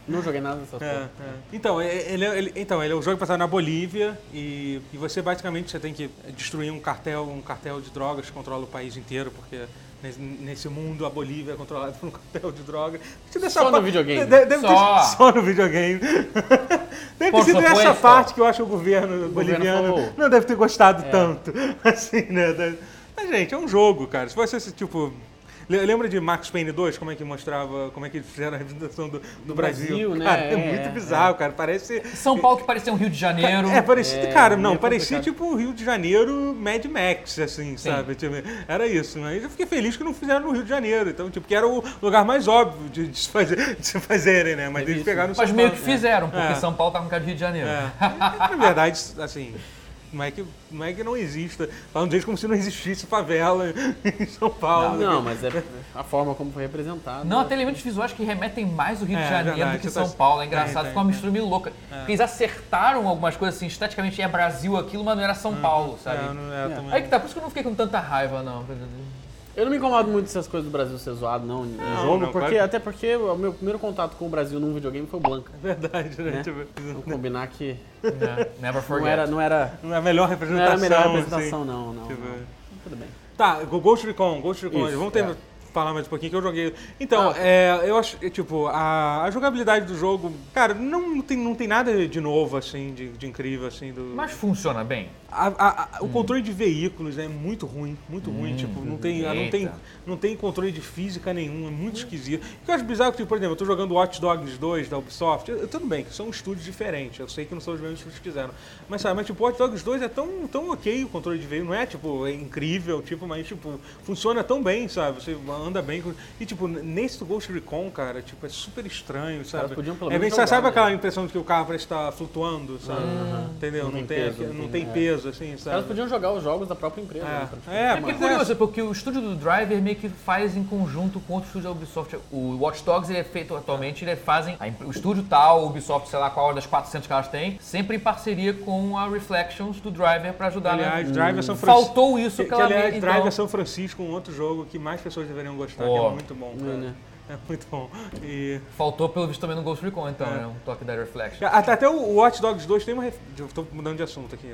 Não joguei nada dessa É, é. Então, é- ele, é- ele- então, ele é um jogo passado na Bolívia e, e você basicamente você tem que destruir um cartel, um cartel de drogas que controla o país inteiro, porque nesse, mundo a Bolívia é controlada por um cartel de drogas. Só no videogame. de- Deve ter Só. só no videogame. deve ter sido essa parte que eu acho que o governo boliviano falou. não deve ter gostado É. tanto. Assim, né? Mas, gente, é um jogo, cara. Se fosse esse tipo. Le- Lembra de Max Payne 2? Como é que mostrava, como é que eles fizeram a representação do, do Brasil? Brasil, né? Cara, é, É, muito é, bizarro, cara. Parece. São Paulo que parecia um Rio de Janeiro. É, parecia, É, cara, não, meio parecia complicado. tipo o Rio de Janeiro Mad Max, assim, sabe? Tipo, era isso, mas eu fiquei feliz que não fizeram no Rio de Janeiro, então, tipo, que era o lugar mais óbvio de, de se, fazer, de se fazerem, né? Mas eles pegaram no Mas São meio Paulo. que fizeram, porque É. São Paulo tá com cara de Rio de Janeiro. É. Na verdade, assim, não é que não, é que não exista. Falam de jeito como se não existisse favela em São Paulo. Não, mas é a forma como foi representado. Não, até elementos visuais que remetem mais ao Rio É, de Janeiro verdade, do que São tá- Paulo. É tem, engraçado, tem, ficou uma tem. mistura meio louca. Porque eles acertaram algumas coisas assim, esteticamente é Brasil aquilo, mas não era São Paulo, sabe? É, não é, É. também. Aí que tá, por isso que eu não fiquei com tanta raiva, não. Eu não me incomodo muito dessas coisas do Brasil ser zoado, não, em Não, jogo, não, porque, claro. até porque o meu primeiro contato com o Brasil num videogame foi o Blanca. É verdade, né? Né? Tipo, Vamos combinar que É, Never forget. não era, não era, não é a melhor não representação. era a melhor assim. representação, não, não, Tipo, não. Tudo bem. Tá, Ghost Recon, Ghost Recon, Isso, vamos ter, é. falar mais um pouquinho que eu joguei. Então, Ah. é, eu acho, é, tipo, a, a jogabilidade do jogo, cara, não, não tem, não tem nada de novo, assim, de, de incrível, assim, do... Mas funciona bem. A- a- a- o controle de veículos é muito ruim, muito ruim, tipo, não tem, não, tem, não tem controle de física nenhum, é muito esquisito. O que eu acho bizarro é que, tipo, por exemplo, eu tô jogando Watch Dogs 2 da Ubisoft, eu- tudo bem, que são estúdios diferentes, eu sei que não são os mesmos estúdios que fizeram, mas sabe, mas tipo, Watch Dogs 2 é tão, tão ok o controle de veículo, não é, tipo, é incrível, tipo, mas, tipo, funciona tão bem, sabe, você anda bem, com- e, tipo, nesse do Ghost Recon, cara, tipo, é super estranho, sabe. podiam é bem, jogar, sabe né? aquela impressão de que o carro parece estar flutuando, sabe, entendeu? Não Não, tem peso, não tem tem- assim, sabe. caras podiam jogar os jogos da própria empresa. né, praticamente. É, É, é, porque é curioso, porque o estúdio do Driver meio que faz em conjunto com outro estúdio da Ubisoft. O Watch Dogs ele é feito atualmente, eles fazem o estúdio tal, o Ubisoft, sei lá qual das 400 que elas têm, sempre em parceria com a Reflections do Driver pra ajudar Aliás, né? Drive é São Francisco. Faltou isso Que, que, que, ela aliás, me- Drive então- é São Francisco, um outro jogo que mais pessoas deveriam gostar, que Ó. é muito bom, É, cara. né? É muito bom. E... Faltou pelo visto também no Ghost Recon, então, É. né? Um toque da Reflection. Até, até o Watch Dogs 2 tem uma. Tô mudando de assunto aqui.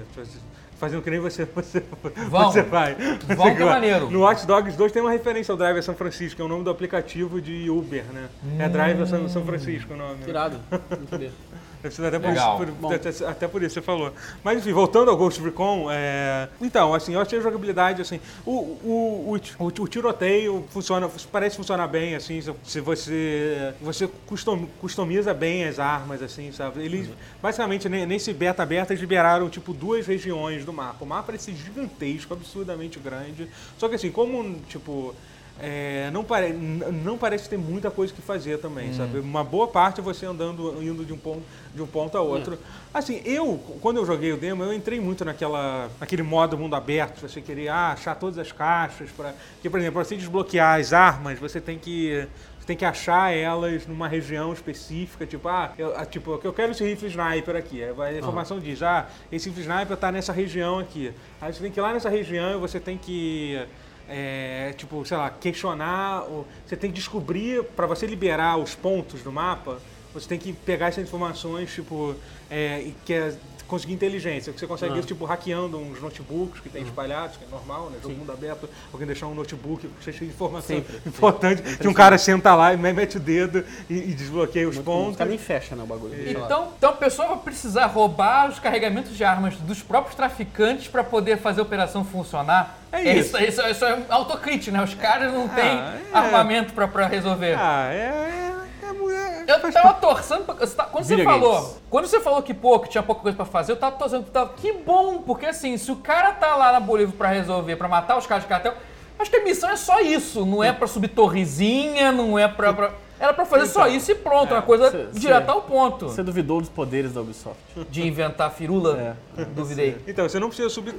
Fazendo que nem você, você, Vamos. você vai. Vamos, que é maneiro. No Watch Dogs 2 tem uma referência ao Driver São Francisco, que é o nome do aplicativo de Uber, né? É Driver São, Francisco o nome. Irado. Não sabia. Deve ser até por, Legal. isso, por- até, até por isso você falou. Mas enfim, voltando ao Ghost Recon, é... então, assim, eu achei a jogabilidade, assim, o, o, o, o, ti- o tiroteio funciona, parece funcionar bem, assim, se- você, você custom, customiza bem as armas, assim, sabe? Eles, basicamente, ne- nesse beta aberto, eles liberaram, tipo, duas regiões do mapa. O mapa parece gigantesco, absurdamente grande, só que assim, como, tipo... é, não, pare, não parece ter muita coisa que fazer também, sabe? Uma boa parte é você andando, indo de um ponto, de um ponto a outro. Assim, eu, quando eu joguei o demo, eu entrei muito naquela, naquele modo mundo aberto, você queria ah, achar todas as caixas, para que, por exemplo, para você desbloquear as armas, você tem que tem que achar elas numa região específica, tipo, ah, eu, ah, tipo, eu quero esse rifle sniper aqui. A informação diz, ah, esse rifle sniper está nessa região aqui. Aí você tem que ir lá nessa região e você tem que é, tipo, sei lá, questionar, você tem que descobrir, para você liberar os pontos do mapa, você tem que pegar essas informações, tipo, é, que é conseguir inteligência, que você consegue Ah. isso, tipo, hackeando uns notebooks que tem espalhados, que é normal, né? Jogo mundo aberto, alguém deixar um notebook cheio de informação Sempre, importante, que um cara senta lá e mete o dedo e, e desbloqueia os Os pontos. caras nem fecham, né, o bagulho. Deixa lá. Então, então a pessoa vai precisar roubar os carregamentos de armas dos próprios traficantes para poder fazer a operação funcionar. É isso. Isso, isso, isso é autocrítico, né? Os caras não têm é. armamento para resolver. Ah, é... é, é, mulher- Eu tava torcendo. pra- você tá- Quando você falou. Quando você falou que, pô, que tinha pouca coisa pra fazer, eu tava torcendo. Tava, que bom, porque assim, se o cara tá lá na Bolívia pra resolver, pra matar os caras de cartel, acho que a missão é só isso. Não é pra subir torrezinha, não é pra. pra- era pra fazer só isso e pronto. uma coisa cê- direto cê- ao ponto. Você duvidou dos poderes da Ubisoft. De inventar firula, duvidei. Então, você não precisa subir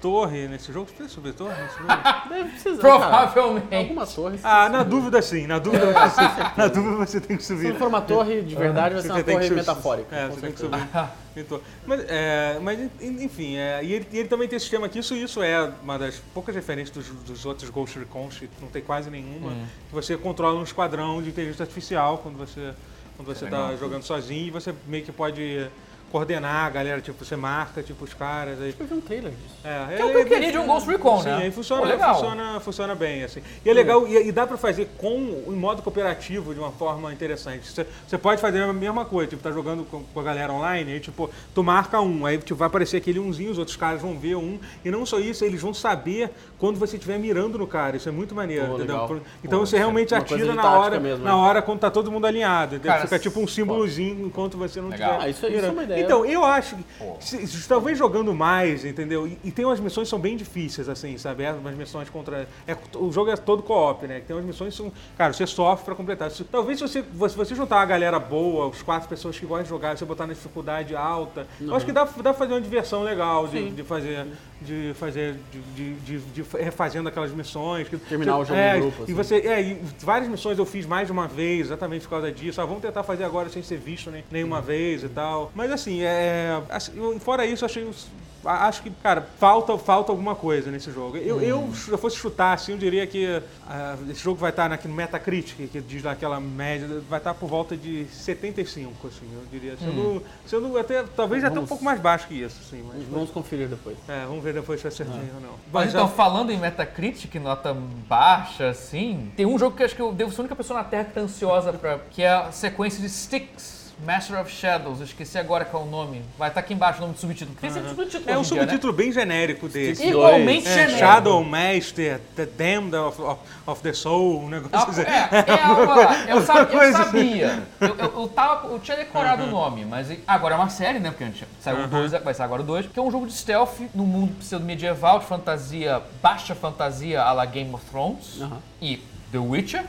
torre nesse jogo? Você precisa subir torre nesse jogo? Deve precisar, cara. Provavelmente. Alguma torre. Ah, na dúvida sim, na dúvida você, na dúvida você tem que Se subir. não for uma torre de verdade, vai ser uma Você tem que torre subir- metafórica. É, você tem que subir. Então, Mas, é, mas en- enfim, é, e, ele, e ele também tem esse sistema aqui, isso, isso é uma das poucas referências dos, dos outros Ghost Recons, que não tem quase nenhuma, que você controla um esquadrão de inteligência artificial quando você quando você está jogando sozinho e você meio que pode coordenar a galera, tipo, você marca, tipo, os caras aí. Eu vi um trailer disso. É, Que é o que eu queria de um Ghost Recon, Sim, né? aí funciona, Pô, legal. funciona, funciona bem, assim. E é legal, e, e dá pra fazer com em modo cooperativo de uma forma interessante. Você, você pode fazer a mesma coisa, tipo, tá jogando com, com a galera online, aí tipo, tu marca um, aí tipo, vai aparecer aquele umzinho, os outros caras vão ver um, e não só isso, eles vão saber quando você estiver mirando no cara. Isso é muito maneiro, Pô, entendeu? Então Pô, você é realmente atira na hora, mesmo, na hora quando tá todo mundo alinhado. entendeu? Cara, Fica tipo um símbolozinho enquanto você não Legal. tiver Ah, isso- isso é uma ideia. Então, eu acho que se- se- talvez jogando mais, entendeu? E, e tem umas missões que são bem difíceis, assim, sabe? É umas missões contra. é- o jogo é todo co-op, né? Tem umas missões que são. Cara, você sofre pra completar. Se- talvez se você, se você juntar uma galera boa, os quatro pessoas que gostam de jogar, você botar na dificuldade alta, eu acho que dá, dá pra fazer uma diversão legal de, de fazer. De fazer. De, de, de, refazendo aquelas missões. que- Terminar o jogo é, em grupo, E assim. você. É, e várias missões eu fiz mais de uma vez, exatamente por causa disso. Ah, vamos tentar fazer agora sem ser visto nem, nenhuma vez e tal. Mas assim, é, assim, eu- fora isso, achei acho que, cara, falta, falta alguma coisa nesse jogo. Eu, eu, se eu fosse chutar, assim, eu diria que ah, esse jogo vai estar aqui no Metacritic, que diz naquela média, vai estar por volta de 75, assim, eu diria. Sendo, sendo até, talvez até um Vamos- pouco mais baixo que isso, assim, mas... Vamos conferir depois. É, vamos ver depois se eu acertei ou não. Mas Mas então, já- falando em Metacritic, nota baixa, assim, tem um jogo que acho que eu devo ser a única pessoa na Terra que tá ansiosa pra. que é a sequência de Styx. Master of Shadows, eu esqueci agora qual é o nome. Vai estar aqui embaixo o nome do subtítulo. Tem sempre subtítulo é um né? subtítulo bem genérico desse. Igualmente É, genérico. Shadow Master, The Damned of, of, of the Soul, um negócio assim. É, é algo lá. Eu, eu assim. sabia. Eu, eu, eu, tava, eu tinha decorado o nome, mas agora é uma série, né? Porque a gente saiu o dois, vai sair agora o 2. Que é um jogo de stealth no mundo pseudo-medieval, de fantasia, baixa fantasia à la Game of Thrones. E The Witcher.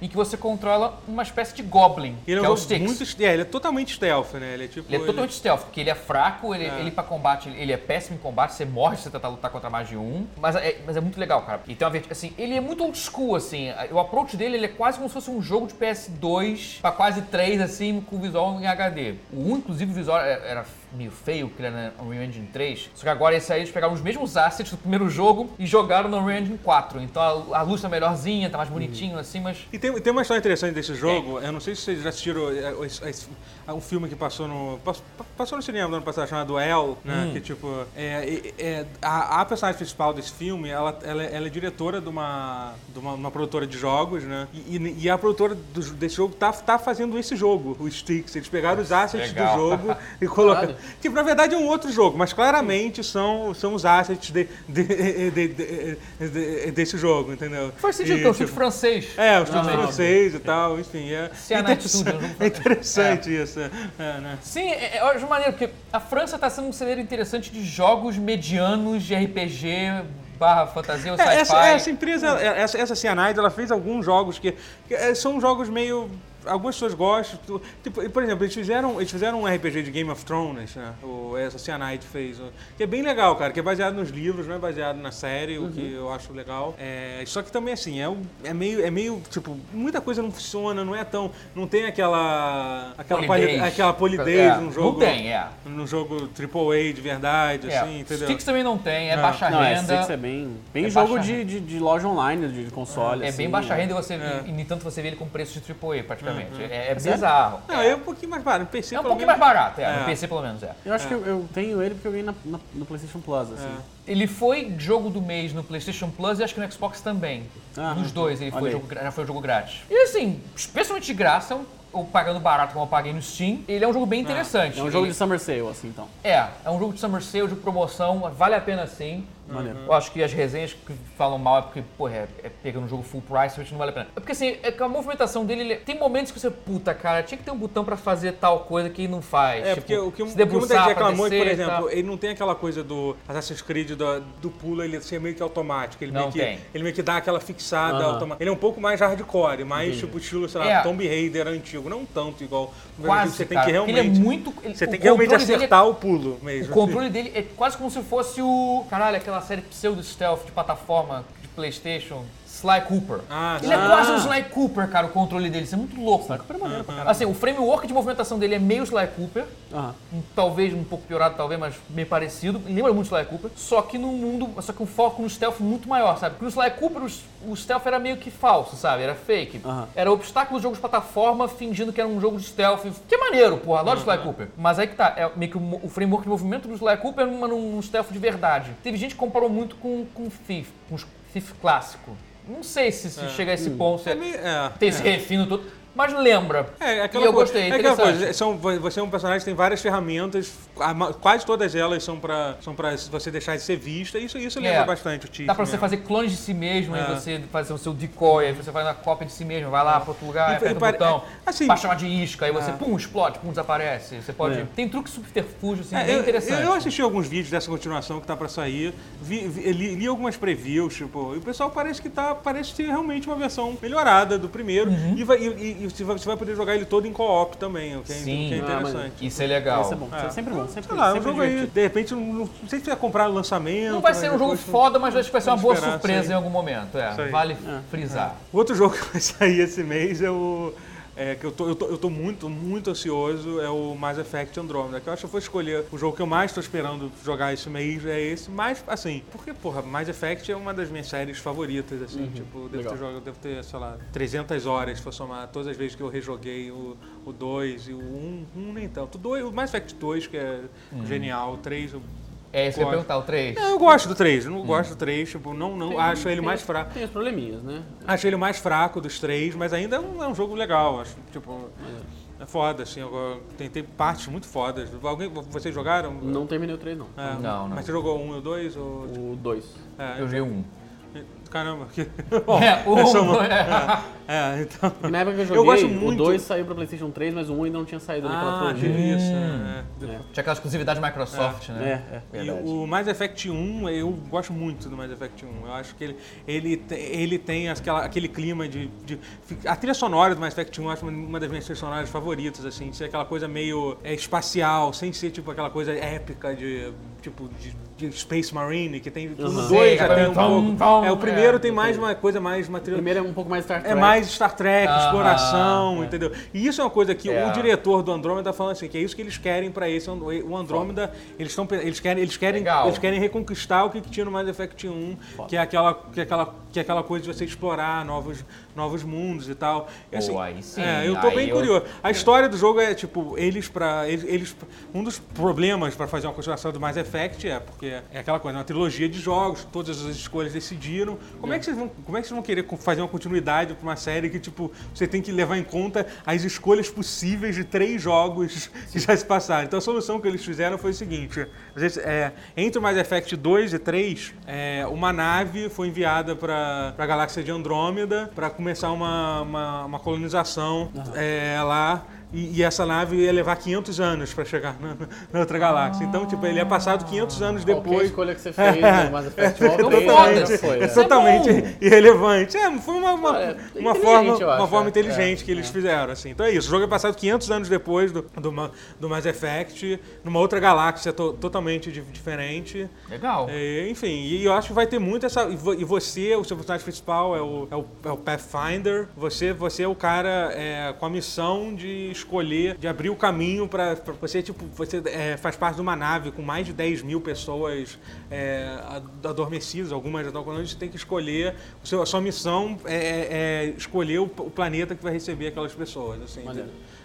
Em que você controla uma espécie de Goblin, Ele que é é um o Styx. muito. É, ele é totalmente stealth, né? Ele é tipo. Ele é totalmente stealth, porque ele é fraco, ele, ele pra combate, ele é péssimo em combate, você morre se você tentar lutar contra mais de um. Mas é, mas é muito legal, cara. E tem uma vez, assim, ele é muito old school, assim. O approach dele ele é quase como se fosse um jogo de PS2 pra quase 3, assim, com visual em HD. O 1, inclusive, o visual era, meio feio, ele era na Unreal Engine 3. Só que agora esse aí eles pegaram os mesmos assets do primeiro jogo e jogaram na Unreal Engine 4. Então a, a luz tá melhorzinha, tá mais bonitinho, assim, mas. E tem, tem uma história interessante desse jogo, eu não sei se vocês já assistiram é, esse- esse- um filme que passou no. pass- Passou no cinema no ano passado chamado El, né? Que tipo. É, é- é- a, a personagem principal desse filme, ela, ela, é- ela é diretora de uma, de uma, uma produtora de jogos, né? E, e- e a produtora do- desse jogo tá, tá fazendo esse jogo, o Sticks. Eles pegaram os assets legal. do jogo e colocaram. Que na verdade é um outro jogo, mas claramente são, são os assets de, de- de- de- de- desse jogo, entendeu? Faz sentido, E, porque é um tipo, francês. É, o Realmente. francês e tal, enfim. É, Cyanide interessante, é interessante isso. É, né? Sim, é, é, eu acho maneiro, porque a França está sendo um celeiro interessante de jogos medianos de RPG barra fantasia ou É, sci-fi. essa, essa empresa, é, essa, essa Cyanide, ela fez alguns jogos que, que, é, são jogos meio. Algumas pessoas gostam. tu- Tipo, por exemplo, eles fizeram, eles fizeram um RPG de Game of Thrones, né? O, essa Cyanide fez. Que é bem legal, cara, que é baseado nos livros, não é baseado na série, o que eu acho legal. É, só que também, assim, é, é, meio, é meio. Tipo, muita coisa não funciona, não é tão. Não tem aquela. Aquela Polidez. polidez, aquela polidez É, num jogo. Não tem, é. Num jogo AAA de verdade, é. assim, entendeu? Sticks também não tem, é Não. baixa Não, é, renda. Sticks é bem, bem É jogo de, de, de loja online, de console. É assim, bem baixa né? renda e você, É. e, no entanto, você vê ele com preço de AAA, praticamente. É, é sério? bizarro. Não, é um pouquinho mais barato. No PC, É um pouquinho mais barato, é. É. No PC, pelo menos, é. Eu acho que eu, eu tenho ele porque eu ganhei na, na- no PlayStation Plus, assim. Ele foi jogo do mês no PlayStation Plus e acho que no Xbox também. Ah, Nos dois ele foi jogo, já foi jogo grátis. E assim, especialmente de graça, ou pagando barato como eu paguei no Steam, ele é um jogo bem interessante. É um jogo Ele- de Summer Sale, assim, então. É, é um jogo de Summer Sale, de promoção, vale a pena sim. Maneiro. Eu acho que as resenhas que falam mal é porque, porra, é, é pegando um jogo full price, realmente não vale a pena. É porque assim, é que a movimentação dele, ele- tem momentos que você, puta, cara, tinha que ter um botão pra fazer tal coisa que ele não faz. É, tipo, porque o que, o se que muita debruçar gente pra reclamou é que, por exemplo, ele não tem aquela coisa do Assassin's Creed do, do pulo, ele ser meio que automático. Ele Não meio que, tem. Ele meio que dá aquela fixada Aham. automática. Ele é um pouco mais hardcore, mais tipo estilo, sei lá, É. Tomb Raider antigo. Não tanto igual. Quase, você tem cara, que porque realmente. ele é muito... ele- Você o tem que realmente dele é- acertar o pulo mesmo. O controle dele é quase como se fosse o. Caralho, aquela série pseudo-stealth de plataforma de PlayStation. Sly Cooper. Ah, ele é quase um Sly Cooper, cara, o controle dele. Isso é muito louco. Sly Cooper é maneiro pra caralho. Assim, o framework de movimentação dele é meio Sly Cooper. Aham. um- Talvez um pouco piorado, talvez, mas meio parecido. Lembra muito Sly Cooper. Só que num mundo. Só que um foco no stealth muito maior, sabe? Porque no Sly Cooper os- o stealth era meio que falso, sabe? Era fake. Era obstáculo de jogo de plataforma fingindo que era um jogo de stealth. Que é maneiro, porra. Adoro Sly Cooper. Mas aí que tá. É meio que o, o framework de movimento do Sly Cooper numa, num stealth de verdade. Teve gente que comparou muito com, com Thief, com os Thief clássico. Não sei se, se chega a esse ponto, se É é, é, tem esse refino todo. Mas lembra. É, é e aquela eu coisa, gostei, é aquela coisa. São, você é um personagem que tem várias ferramentas, quase todas elas são pra, são pra você deixar de ser vista. Isso, isso lembra É. bastante o Tiff. Dá pra você fazer clones de si mesmo, É. aí você fazer o seu decoy, aí você faz uma cópia de si mesmo, vai lá pra outro lugar, E- aperta e o botão, assim- pra chamar de isca, aí você, pum, explode, pum, desaparece. Você pode... É. Tem truque subterfúgio, assim, É, bem eu, interessante. eu assisti alguns vídeos dessa continuação que tá pra sair, vi, vi- li, li algumas previews, tipo, e o pessoal parece que tá, parece ser realmente uma versão melhorada do primeiro, Uhum. e, vai, e, e- e você, vai, você vai poder jogar ele todo em co-op também, o que é, Sim. o que é Ah, interessante. Isso é legal. Isso é bom. É. Isso é sempre bom. Sempre, Sei lá, é um sempre jogo aí, de repente, não, não sei se vai comprar no lançamento. Não vai ser mas um jogo foda, mas acho que vai ser uma boa surpresa em algum momento. É, vale É. frisar. O outro jogo que vai sair esse mês é o. é, que eu tô, eu, tô, eu tô muito, muito ansioso, é o Mass Effect Andromeda. Que eu acho que eu vou escolher o jogo que eu mais tô esperando jogar esse mês, é esse. Mas, assim, porque, porra, Mass Effect é uma das minhas séries favoritas, assim. Tipo, devo legal. ter, jogado, devo ter, sei lá, 300 horas, for somar todas as vezes que eu rejoguei o, o 2 e o 1, um, nem tanto. O, 2, o Mass Effect 2, que é genial, o 3... Eu, É, isso que eu ia Gosto. perguntar, o 3. Não, eu gosto do 3, eu não gosto do 3, tipo, não, não acho ele Tem- mais fraco. Tem os probleminhas, né? Acho ele mais fraco dos três, mas ainda é um, é um jogo legal. Acho, tipo, é foda, assim. eu- tem, tem partes muito fodas. Alguém, vocês jogaram? Não terminei o 3, não. É, Não, não. Mas você jogou um e o dois? Ou... O 2. É, Eu joguei um. Caramba, que. É, o é uma- é. É, então. E na época que eu Eu joguei, gosto o muito- 2 saiu pra Playstation 3, mas o 1 ainda não tinha saído naquela Ah, trilogia. isso, Hum. né? É. Tinha aquela exclusividade Microsoft, É, né? é. E Verdade. o Mass Effect 1, eu gosto muito do Mass Effect 1. Eu acho que ele, ele, ele tem aquela, aquele clima de, de- A trilha sonora do Mass Effect 1 eu acho uma- das minhas trilhas sonoras favoritas, assim. Ser aquela coisa meio é, espacial, sem ser tipo aquela coisa épica de. Tipo, de, de Space Marine, que tem. Uhum. 2 Sei, já tem um tom, pouco. tom, É, o primeiro é, tem mais uma coisa mais. Uma O primeiro é um pouco mais Star Trek. é mais Star Trek, Aham, exploração, é. entendeu? E isso é uma coisa que É. o diretor do Andrômeda tá falando assim, que é isso que eles querem pra esse o Andrômeda, eles estão eles querem eles querem Legal. eles querem reconquistar o que tinha no Mass Effect 1, que é aquela que é aquela que é aquela coisa de você explorar novos novos mundos e tal. E, assim, Pô, aí sim, É, eu tô aí bem eu- curioso. A história do jogo é tipo eles para eles, eles- um dos problemas pra fazer uma continuação do Mass Effect é porque é aquela coisa, é uma trilogia de jogos, todas as escolhas decidiram. Como é que vocês vão, como é que vocês vão querer fazer uma continuidade pra uma série que tipo você tem que levar em conta as escolhas possíveis de três jogos que já se passaram? Então a solução que eles fizeram foi o seguinte: vezes, é, entre o Mass Effect 2 e 3, é, uma nave foi enviada para a galáxia de Andrômeda para começar uma, uma, uma colonização é, lá. E, e essa nave ia levar 500 anos para chegar na, na outra galáxia. Então, tipo, ele é passado 500 anos Qualquer depois. escolha que você fez no Mass Effect É, Vol 3 foda-se. já foi. É né? Isso é totalmente bom. irrelevante. É, foi uma, uma, É, uma forma, acho, uma forma é. inteligente É, que eles fizeram. Assim. Então é isso. O jogo é passado 500 anos depois do, do, do Mass Effect, numa outra galáxia to- totalmente di- diferente. Legal. É, enfim, e eu acho que vai ter muito essa. E vo- e você, o seu personagem principal é o, é o, é o Pathfinder. Você, você é o cara é, com a missão de escolher, de abrir o caminho para você, tipo, você é, faz parte de uma nave com mais de 10 mil pessoas é, a- adormecidas, algumas já estão com você tem que escolher. A sua missão é, é- é escolher o, o planeta que vai receber aquelas pessoas. Assim.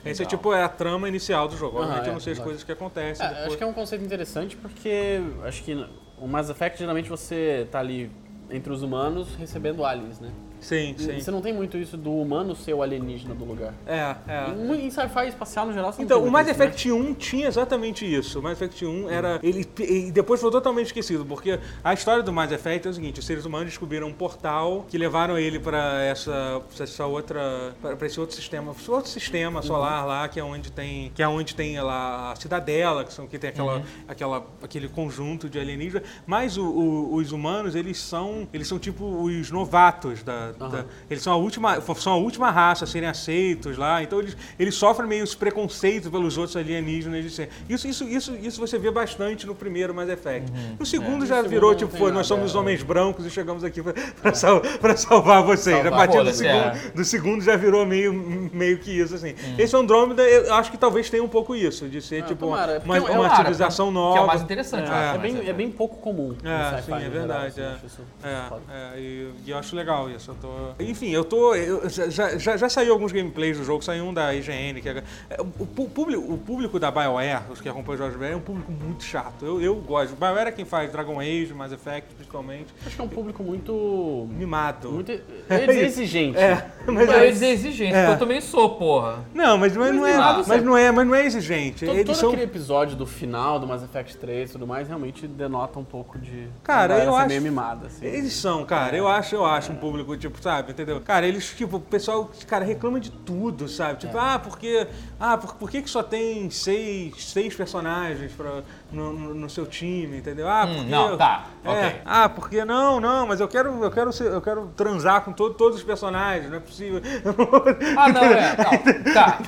Esse é tipo é a trama inicial do jogo. Obviamente eu é, não sei as coisas que acontecem. É, depois. acho que é um conceito interessante porque acho que o Mass Effect geralmente você tá ali entre os humanos recebendo aliens, né? Sim, sim. Você não tem muito isso do humano ser o alienígena do lugar. É, é. Em, em sci-fi espacial, no geral, você não Então, o Mass isso, né? Effect 1 tinha exatamente isso. O Mass Effect 1 era. Ele, e depois foi totalmente esquecido, porque a história do Mass Effect é o seguinte: os seres humanos descobriram um portal que levaram ele para essa, pra essa outra. para esse outro sistema. outro sistema solar lá, que é onde tem. Que é onde tem lá a cidadela, que, são, que tem aquela, aquela, aquele conjunto de alienígenas. Mas o- o- os humanos, eles são. Eles são tipo os novatos da. Da- eles são a última. São a última raça a serem aceitos lá. Então eles, eles sofrem meio os preconceitos pelos outros alienígenas. Isso, isso, isso, isso você vê bastante no primeiro Mass Effect. No segundo já No virou, segundo tipo, foi, nós somos é. homens brancos e chegamos aqui pra, pra, sal- salvar vocês. Salvar, a partir do segundo, é. do segundo já virou meio, meio que isso, assim. Esse Andrômeda, eu acho que talvez tenha um pouco isso, de ser, Ah, tipo, tomara, uma, porque uma, é- Cara, civilização Que nova. é o mais interessante. É, É bem, é bem pouco comum É, sim, é no geral, verdade. assim, é. É, é, e, e eu acho legal isso. Tô... Enfim, eu tô. eu- já, já, já saiu alguns gameplays do jogo, saiu um da IGN, que é, é, o, público, o público da BioWare, os que acompanham jogos da BioWare, é um público muito chato. Eu, eu gosto. BioWare é quem faz Dragon Age, Mass Effect, principalmente. Acho que é um público muito. Mimado. muito eu ia dizer exigente. É, mas Eu ia dizer exigente, É. porque eu também sou, porra. Não, mas, mas não é, mas não é, mas não é exigente. Todo, Eles todo são aquele episódio do final do Mass Effect 3 e tudo mais realmente denota um pouco de. Cara, eu acho- meio mimada, assim. Eles são, cara. Eu acho, eu acho um público, tipo, sabe, entendeu? Cara, eles, tipo, o pessoal, cara, reclama de tudo, sabe? Tipo, ah, porque. Ah, por, por que, que só tem seis, seis personagens pra, no, no- no seu time, entendeu? Ah, Hum, porque não, tá, é. Ah, porque não, não, mas eu quero, eu quero, ser- eu quero transar com todo- todos os personagens, não é possível. Ah, não, é. Não, tá.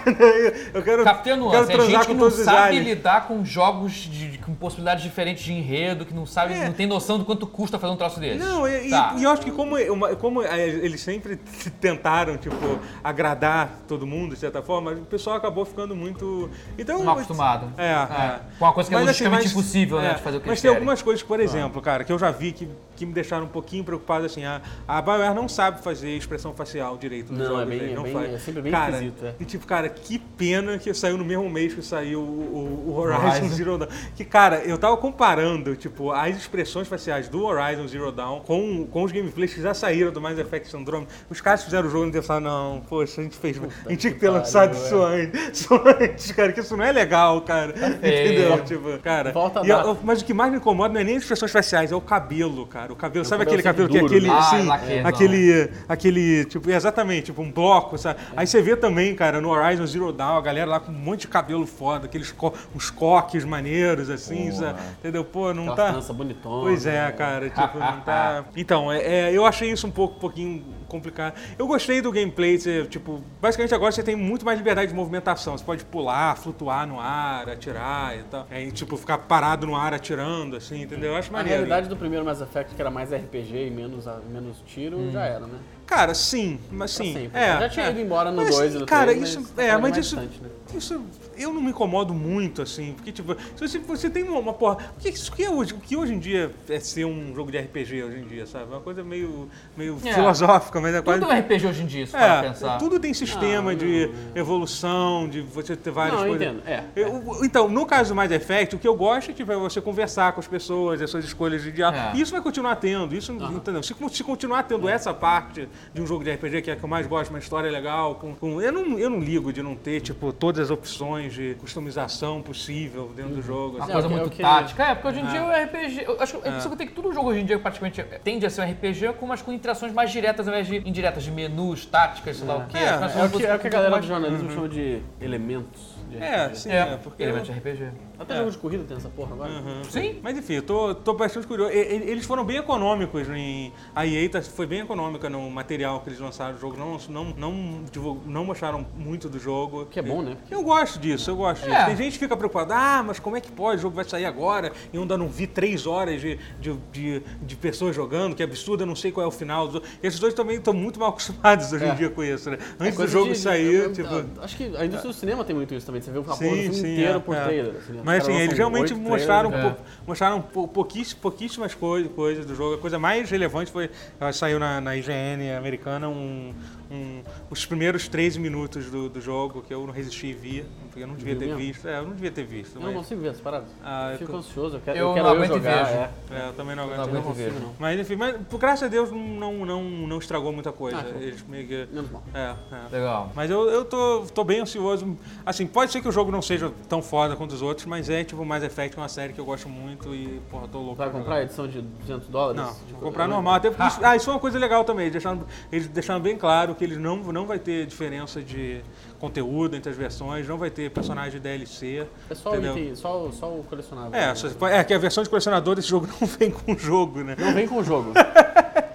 eu quero, Captei a quero nuance. É transar gente que com não todos os sabe lidar com jogos de- com possibilidades diferentes de enredo, que não sabe, É. não tem noção do quanto custa fazer um troço desse. Não, e, e- Tá. e eu acho que como, uma- como é, eles sempre tentaram, tipo, agradar todo mundo, de certa forma, o pessoal acabou ficando muito... Então, Mal acostumado. É, é. Com uma coisa que é Mas, logisticamente mas- impossível, né, é, de fazer o que Mas tem querem. algumas coisas, por exemplo, cara, que eu já vi que, que me deixaram um pouquinho preocupado, assim, a, a BioWare não sabe fazer expressão facial direito nos Não, jogos é bem- deles, é não bem- faz. é sempre bem cara, esquisito, é. E tipo, cara, que pena que saiu no mesmo mês que saiu o, o- o Horizon, Horizon. Zero Dawn. Que, cara, eu tava comparando, tipo, as expressões faciais do Horizon Zero Dawn com, com os gameplays que já saíram do Mass Effect Andromeda. Os caras fizeram o jogo e pensaram, não, poxa, a gente fez. a gente tinha que ter lançado isso antes, isso antes, cara, que isso não é legal, cara. Entendeu? Tipo, cara. Volta e eu- mas o que mais me incomoda não é nem as expressões faciais, é o cabelo, cara. O cabelo, sabe cabelo aquele cabelo sempre que é duro, aquele, né? Ah, laquezão. aquele, aquele, tipo, exatamente, tipo um bloco, sabe? Aí você vê também, cara, no Horizon Zero Dawn, a galera lá com um monte de cabelo foda, aqueles co uns coques maneiros, assim, Pô, sabe? Entendeu? Pô, não Aquela tá... bonitona. Pois é, cara, tipo, não tá... Então, é, é, eu achei isso um pouco, um pouquinho complicado. Eu gostei do gameplay, você, tipo, basicamente agora você tem muito mais liberdade de movimentação. Você pode pular, flutuar no ar, atirar e tal. É, e, tipo, ficar parado no ar atirando, assim, entendeu? Eu acho A maneiro. realidade do primeiro Mass Effect, que era mais RPG e menos, a- menos tiro, Hum. já era, né? Cara, sim, mas sim. É, já tinha é. ido embora no Mas, 2 e no Cara, 3, isso. mas é, agora mas isso. distante, né? Isso. Eu não me incomodo muito, assim. Porque, tipo, se você, você tem uma, uma porra. O que, isso que é hoje, o que hoje em dia é ser um jogo de RPG hoje em dia, sabe? É uma coisa meio, meio É. filosófica, mas é quase. Tudo é RPG hoje em dia, se É, pensar. tudo tem sistema Não, de não. evolução, de você ter várias Não, eu coisas. entendo, é, Eu- então, no caso do Mass Effect, o que eu gosto é tipo, é você conversar com as pessoas, as suas escolhas de diálogo. É. E isso vai continuar tendo. Isso, entendeu? Se, se continuar tendo essa parte de um jogo de RPG, que é a que eu mais gosto, uma história legal, com, com- eu, não, eu não ligo de não ter, tipo, todas as opções de customização possível dentro do jogo. Uma assim. É, coisa o que- muito é tática. É, porque hoje em dia o RPG. Eu acho impressão que eu tenho que todo jogo hoje em dia praticamente tende a ser um RPG, com, mas com interações mais diretas ao invés de indiretas, de menus, táticas, sei lá o quê. É, É o que, é o que a galera do jornalismo chama de elementos de É, RPG. sim, É, é, porque. elementos de RPG. Até jogo de corrida tem essa porra agora. Sim. Mas enfim, eu tô, tô bastante curioso. Eles foram bem econômicos em. A EA tá- foi bem econômica no material que eles lançaram do jogo. Não, não, não, não mostraram muito do jogo. Que é bom, né? Eu gosto disso, eu gosto É. disso. Tem gente que fica preocupada, ah, mas como é que pode? O jogo vai sair agora e eu ainda não vi três horas de, de, de, de pessoas jogando, que absurdo, eu não sei qual é o final. do jogo. Esses dois também estão muito mal acostumados hoje em É. dia com isso, né? É Antes do jogo sair, tipo. Acho que a indústria do cinema tem muito isso também. Você vê o do Sim, filme sim, inteiro é, por é. trailer. assim, né? Mas assim, eles realmente mostraram, trailers, pou- mostraram pou- pouquíss- pouquíssimas coisas, coisas do jogo. A coisa mais relevante foi, ela saiu na, na IGN americana, um, um- os primeiros 13 minutos do, do jogo, que eu não resisti e via, porque eu não devia ter mesmo? visto. É, eu não devia ter visto. Eu não mas- consigo ver as paradas. Ah, eu eu fico tô- ansioso, eu quero, Eu eu quero não eu aguento e jogar. vejo. É. É, eu também não Não aguento. aguento consigo, ver. não. Mas enfim, mas por graças a Deus não, não, não estragou muita coisa. Ah, bom. Eles meio que. Menos mal. É, é. Legal. Mas eu, eu tô, tô bem ansioso. Assim, pode ser que o jogo não seja tão foda quanto os outros, mas é tipo Mass Effect, uma série que eu gosto muito e, porra, tô louco. Vai pra comprar a edição de 200 dólares? Não, Tipo, vou comprar eu- normal. Até porque isso, ah, isso é uma coisa legal também. Eles deixaram, eles deixaram bem claro que eles não, não vai ter diferença de conteúdo entre as versões, não vai ter personagem DLC. É só, o item, só, só o colecionável. É, só- é que a versão de colecionador desse jogo não vem com o jogo, né? Não vem com o jogo.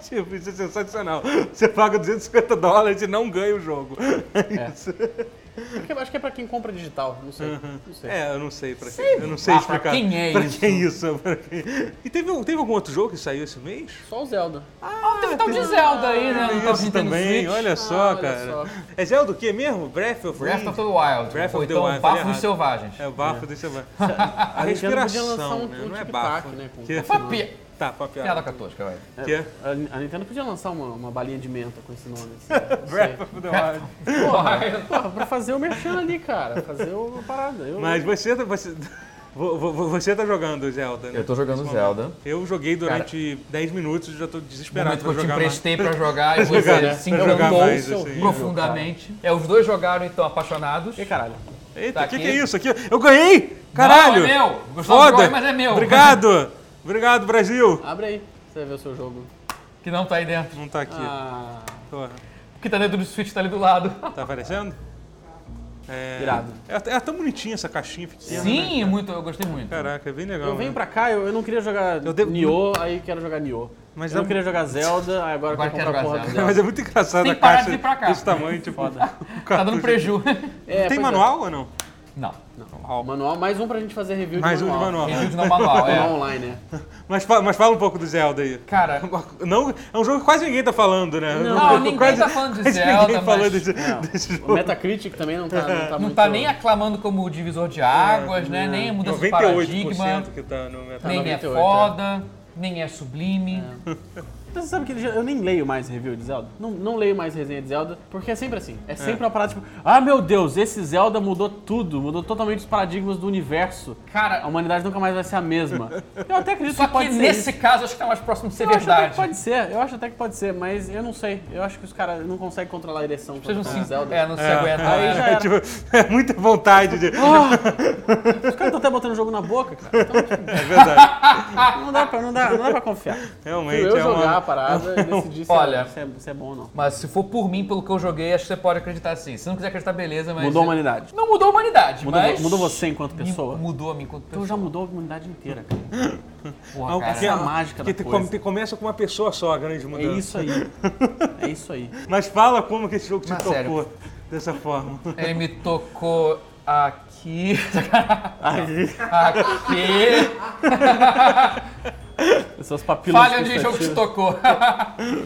Tipo, isso é sensacional. Você paga 250 dólares e não ganha o jogo. É. Isso. Porque acho que é pra quem compra digital, não sei. Não sei. É, eu não sei pra quem. Eu não sei Ah, explicar. pra quem é pra isso? quem isso? Pra quem... E teve, teve algum outro jogo que saiu esse mês? Só o Zelda. Ah, teve tal de Zelda aí, né? Isso Nintendo também, Switch. olha só, Ah, olha cara. só. É Zelda o quê mesmo? Breath of Breath of the Wild. Breath of the então Wild, Bafo falei dos. Selvagens. É o bafo do Selvagens. A respiração, né? um Não é bafo. né? Com, Que- Tá, pra piada. Piada catosca, vai. Que? É, a, a Nintendo podia lançar uma, uma balinha de menta com esse nome. Assim, sei. Breath of the Wild. Porra, porra, pra fazer o merchan ali, cara. Fazer o- a parada. Eu, Mas você, tá- você, vo- vo- você tá jogando Zelda, né? Eu tô jogando Zelda. Eu joguei durante 10 minutos e já tô desesperado momento que pra eu te jogar mais. emprestei pra jogar e jogar, você né? se jogar encantou assim. profundamente. É, os dois jogaram então apaixonados. E caralho. Eita, Tá o que, aqui. que é isso aqui? Eu ganhei! Caralho! Não, é meu. Gustavo Foda! Groy, mas é meu. Obrigado! Obrigado, Brasil! Abre aí, você vai ver o seu jogo. Que não tá aí dentro. Não tá aqui. Ah, Porra. O que tá dentro do Switch tá ali do lado. Tá aparecendo? É, Irado. É, é tão bonitinha essa caixinha pequena. Sim, né? muito, eu gostei muito. Caraca, é bem legal. Eu venho né? pra cá, eu, eu não queria jogar Eu devo- Nioh, aí quero jogar Nioh. Mas eu não é- queria jogar Zelda, aí agora, Agora quero comprar porra Zelda. Mas é muito engraçado Tem a que parar de caixa vir pra cá. desse tamanho, tipo. Foda. o Tá dando preju. É, Tem é. manual ou não? Não. Ó, manual, mais um pra gente fazer review Mais de um de manual. manual. Review de não manual, Manual é. online, né? Mas, mas fala um pouco do Zelda aí. Cara, Não, é um jogo que quase ninguém tá falando, né? Não, ninguém tá falando de quase Zelda, ninguém mas- desse, Não, desse o jogo. Metacritic também não tá, não tá não muito... tá nem aclamando como o divisor de águas, né? Nem a mudança de 98% paradigma, que tá no Metacritic. nem é 98, foda, nem é sublime. Você sabe que eu nem leio mais review de Zelda? Não, não leio mais resenha de Zelda, porque é sempre assim. É sempre uma parada tipo, ah meu Deus, esse Zelda mudou tudo, mudou totalmente os paradigmas do universo. A Cara, humanidade nunca mais vai ser a mesma. Eu até acredito só que que pode ser nesse isso. caso acho que tá mais próximo de ser eu acho até verdade. que pode ser, eu acho até que pode ser, mas eu não sei. Eu acho que os caras não conseguem controlar a ereção Vocês não se, Zelda. é, não se É. aguentam. Aí né? já É, era. tipo, é muita vontade de. Os caras estão até botando o jogo na boca, cara. Então, tipo, É verdade. não, dá pra, não, dá, não dá pra confiar. Realmente. eu é jogar uma... a parada e decidir se, Olha. é, se, é, se é bom ou não. Mas se for por mim, pelo que eu joguei, acho que você pode acreditar sim. Se não quiser acreditar, beleza, mas. Mudou a humanidade. Não mudou a humanidade, Mudou, mas. mudou você enquanto me- pessoa? Mudou a mim enquanto Então pessoa. já mudou a humanidade inteira, cara. Porra, Não, cara. Essa é a mágica que da coisa. te- começa com uma pessoa só, a grande É mudança. isso aí. É isso aí. Mas fala como que esse jogo te Mas tocou sério. dessa forma. Ele me tocou aqui. Aí, aqui. essas papilas Falha de jogo que te tocou.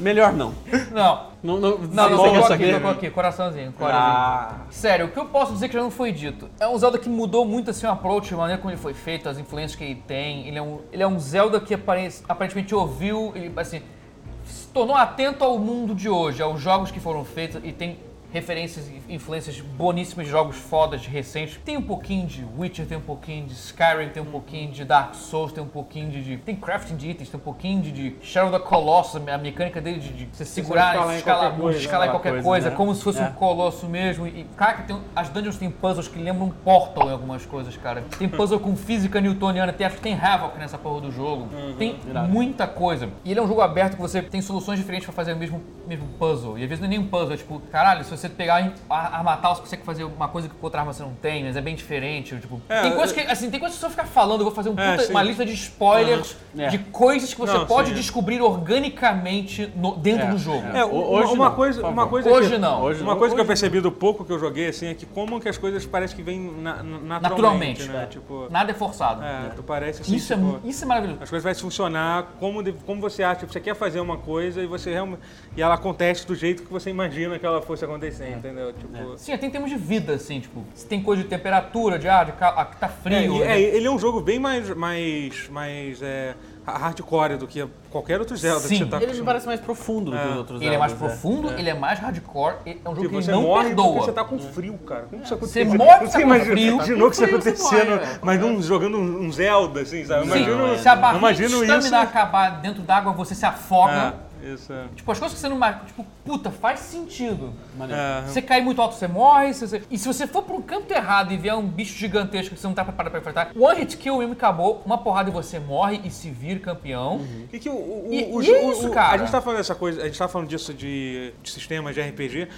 Melhor não. Não. Não, não, Não, não, tocou aqui, saber? tocou aqui, coraçãozinho, coraçãozinho. Ah, Sério, o que eu posso dizer que já não foi dito? É um Zelda que mudou muito assim o approach, a maneira como ele foi feito, as influências que ele tem. Ele é um, ele é um Zelda que aparente- aparentemente ouviu, ele assim, se tornou atento ao mundo de hoje, aos jogos que foram feitos e tem referências e influências boníssimas de jogos fodas recentes. Tem um pouquinho de Witcher, tem um pouquinho de Skyrim, tem um pouquinho de Dark Souls, tem um pouquinho de. tem crafting de itens, tem um pouquinho de, de Shadow the Colossus, a mecânica dele de, de você segurar, escalar escalar, qualquer coisa, escalar qualquer Coisa, coisa, né? como se fosse É. um colosso mesmo. E, cara, tem, as dungeons tem puzzles que lembram Portal em algumas coisas, cara. Tem puzzle com física newtoniana, tem, acho que tem Havoc nessa porra do jogo. Tem Irado. muita coisa. E ele é um jogo aberto que você tem soluções diferentes pra fazer o mesmo, mesmo puzzle. E às vezes não é nem um puzzle, é tipo, caralho, se você pegar em- a arma tal, você consegue fazer uma coisa que com outra arma você não tem, mas é bem diferente. Tipo, É, tem coisas que, é- assim, tem coisas que eu ficar falando, eu vou fazer um É, puta- uma lista de spoilers Uhum. de É. coisas que você Não, pode sim. descobrir organicamente no- dentro É, do jogo. é. É, uma, hoje uma não, coisa, uma coisa Hoje que, não. Hoje Uma coisa que eu hoje- percebi do pouco que eu joguei, assim, é que como que as coisas parecem que vêm na, na- naturalmente, Naturalmente. né? Tipo, Nada é forçado. é, tu parece assim, Isso, é, tipo, mu- isso é maravilhoso. as coisas vão funcionar como, de- como você acha. Tipo, você quer fazer uma coisa e você realmente e ela acontece do jeito que você imagina que ela fosse acontecer, entendeu? Tipo, Sim, tem termos de vida, assim, tipo, se tem coisa de temperatura, de ar, de ca... aqui tá É, frio. e- né? é, ele é um jogo bem mais, mais, mais é, hardcore do que qualquer outro Zelda Sim. que você tá Ele me parece mais profundo do que os outros Ele é mais profundo, ele é mais hardcore, é um jogo Tipo, que você ele não morre perdoa. porque você tá com frio, cara. Como isso Você aconteceu? morre Você tá imagina- frio. Imaginou que isso você acontecendo, é. mas não jogando um Zelda, assim, sabe? Sim, Imagino, se a barrinha de acabar dentro d'água, você se afoga. É, isso é. Tipo, as coisas que você não marca, tipo, puta, faz sentido. É. Você cai muito alto, você morre. você- E se você for pra um canto errado e vier um bicho gigantesco que você não tá preparado pra enfrentar, one hit kill mesmo acabou, uma porrada e você morre e se vira campeão. O que, que o, o, E- o, e é o- isso, o- cara. A gente tá falando dessa coisa, a gente tá falando disso de, de sistemas de RPG.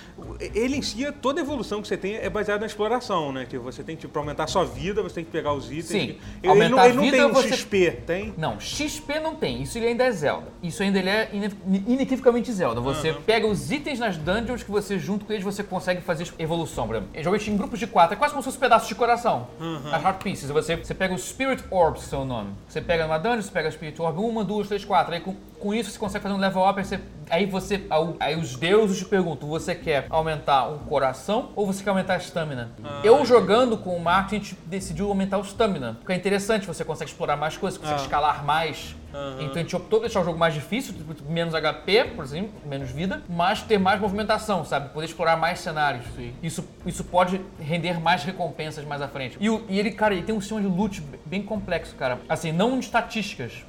Ele em si, toda evolução que você tem é baseada na exploração, né? Que você tem que, pra aumentar a sua vida, você tem que pegar os itens. Sim. Ele, ele Aumentar não, a ele não tem um você- XP, tem? Não, XP não tem. Isso ele ainda é Zelda. Isso ainda ele é ine- inequivocamente Zelda. Você pega os itens nas dungeons que você, junto com eles, você consegue fazer evolução. Por exemplo, joguei em grupos de quatro. É quase como se fosse pedaços de coração. As Heart Pieces. Você, você pega os Spirit Orbs, o nome. Você pega numa dungeon, você pega Spirit Orb, uma, duas, três, quatro. Aí com, com isso você consegue fazer um level up. Aí, você, aí, você, aí os deuses te perguntam, você quer aumentar um coração ou você quer aumentar a stamina? eu jogando com o Mark, a gente decidiu aumentar o stamina. Porque é interessante, você consegue explorar mais coisas, consegue escalar mais. Então a gente optou por deixar o jogo mais difícil, tipo, menos HP, por exemplo, menos vida, mas ter mais movimentação, sabe? Poder explorar mais cenários. Isso, isso pode render mais recompensas mais à frente. E, o- e ele, cara, ele tem um sistema de loot bem complexo, cara. Assim, não de estatísticas.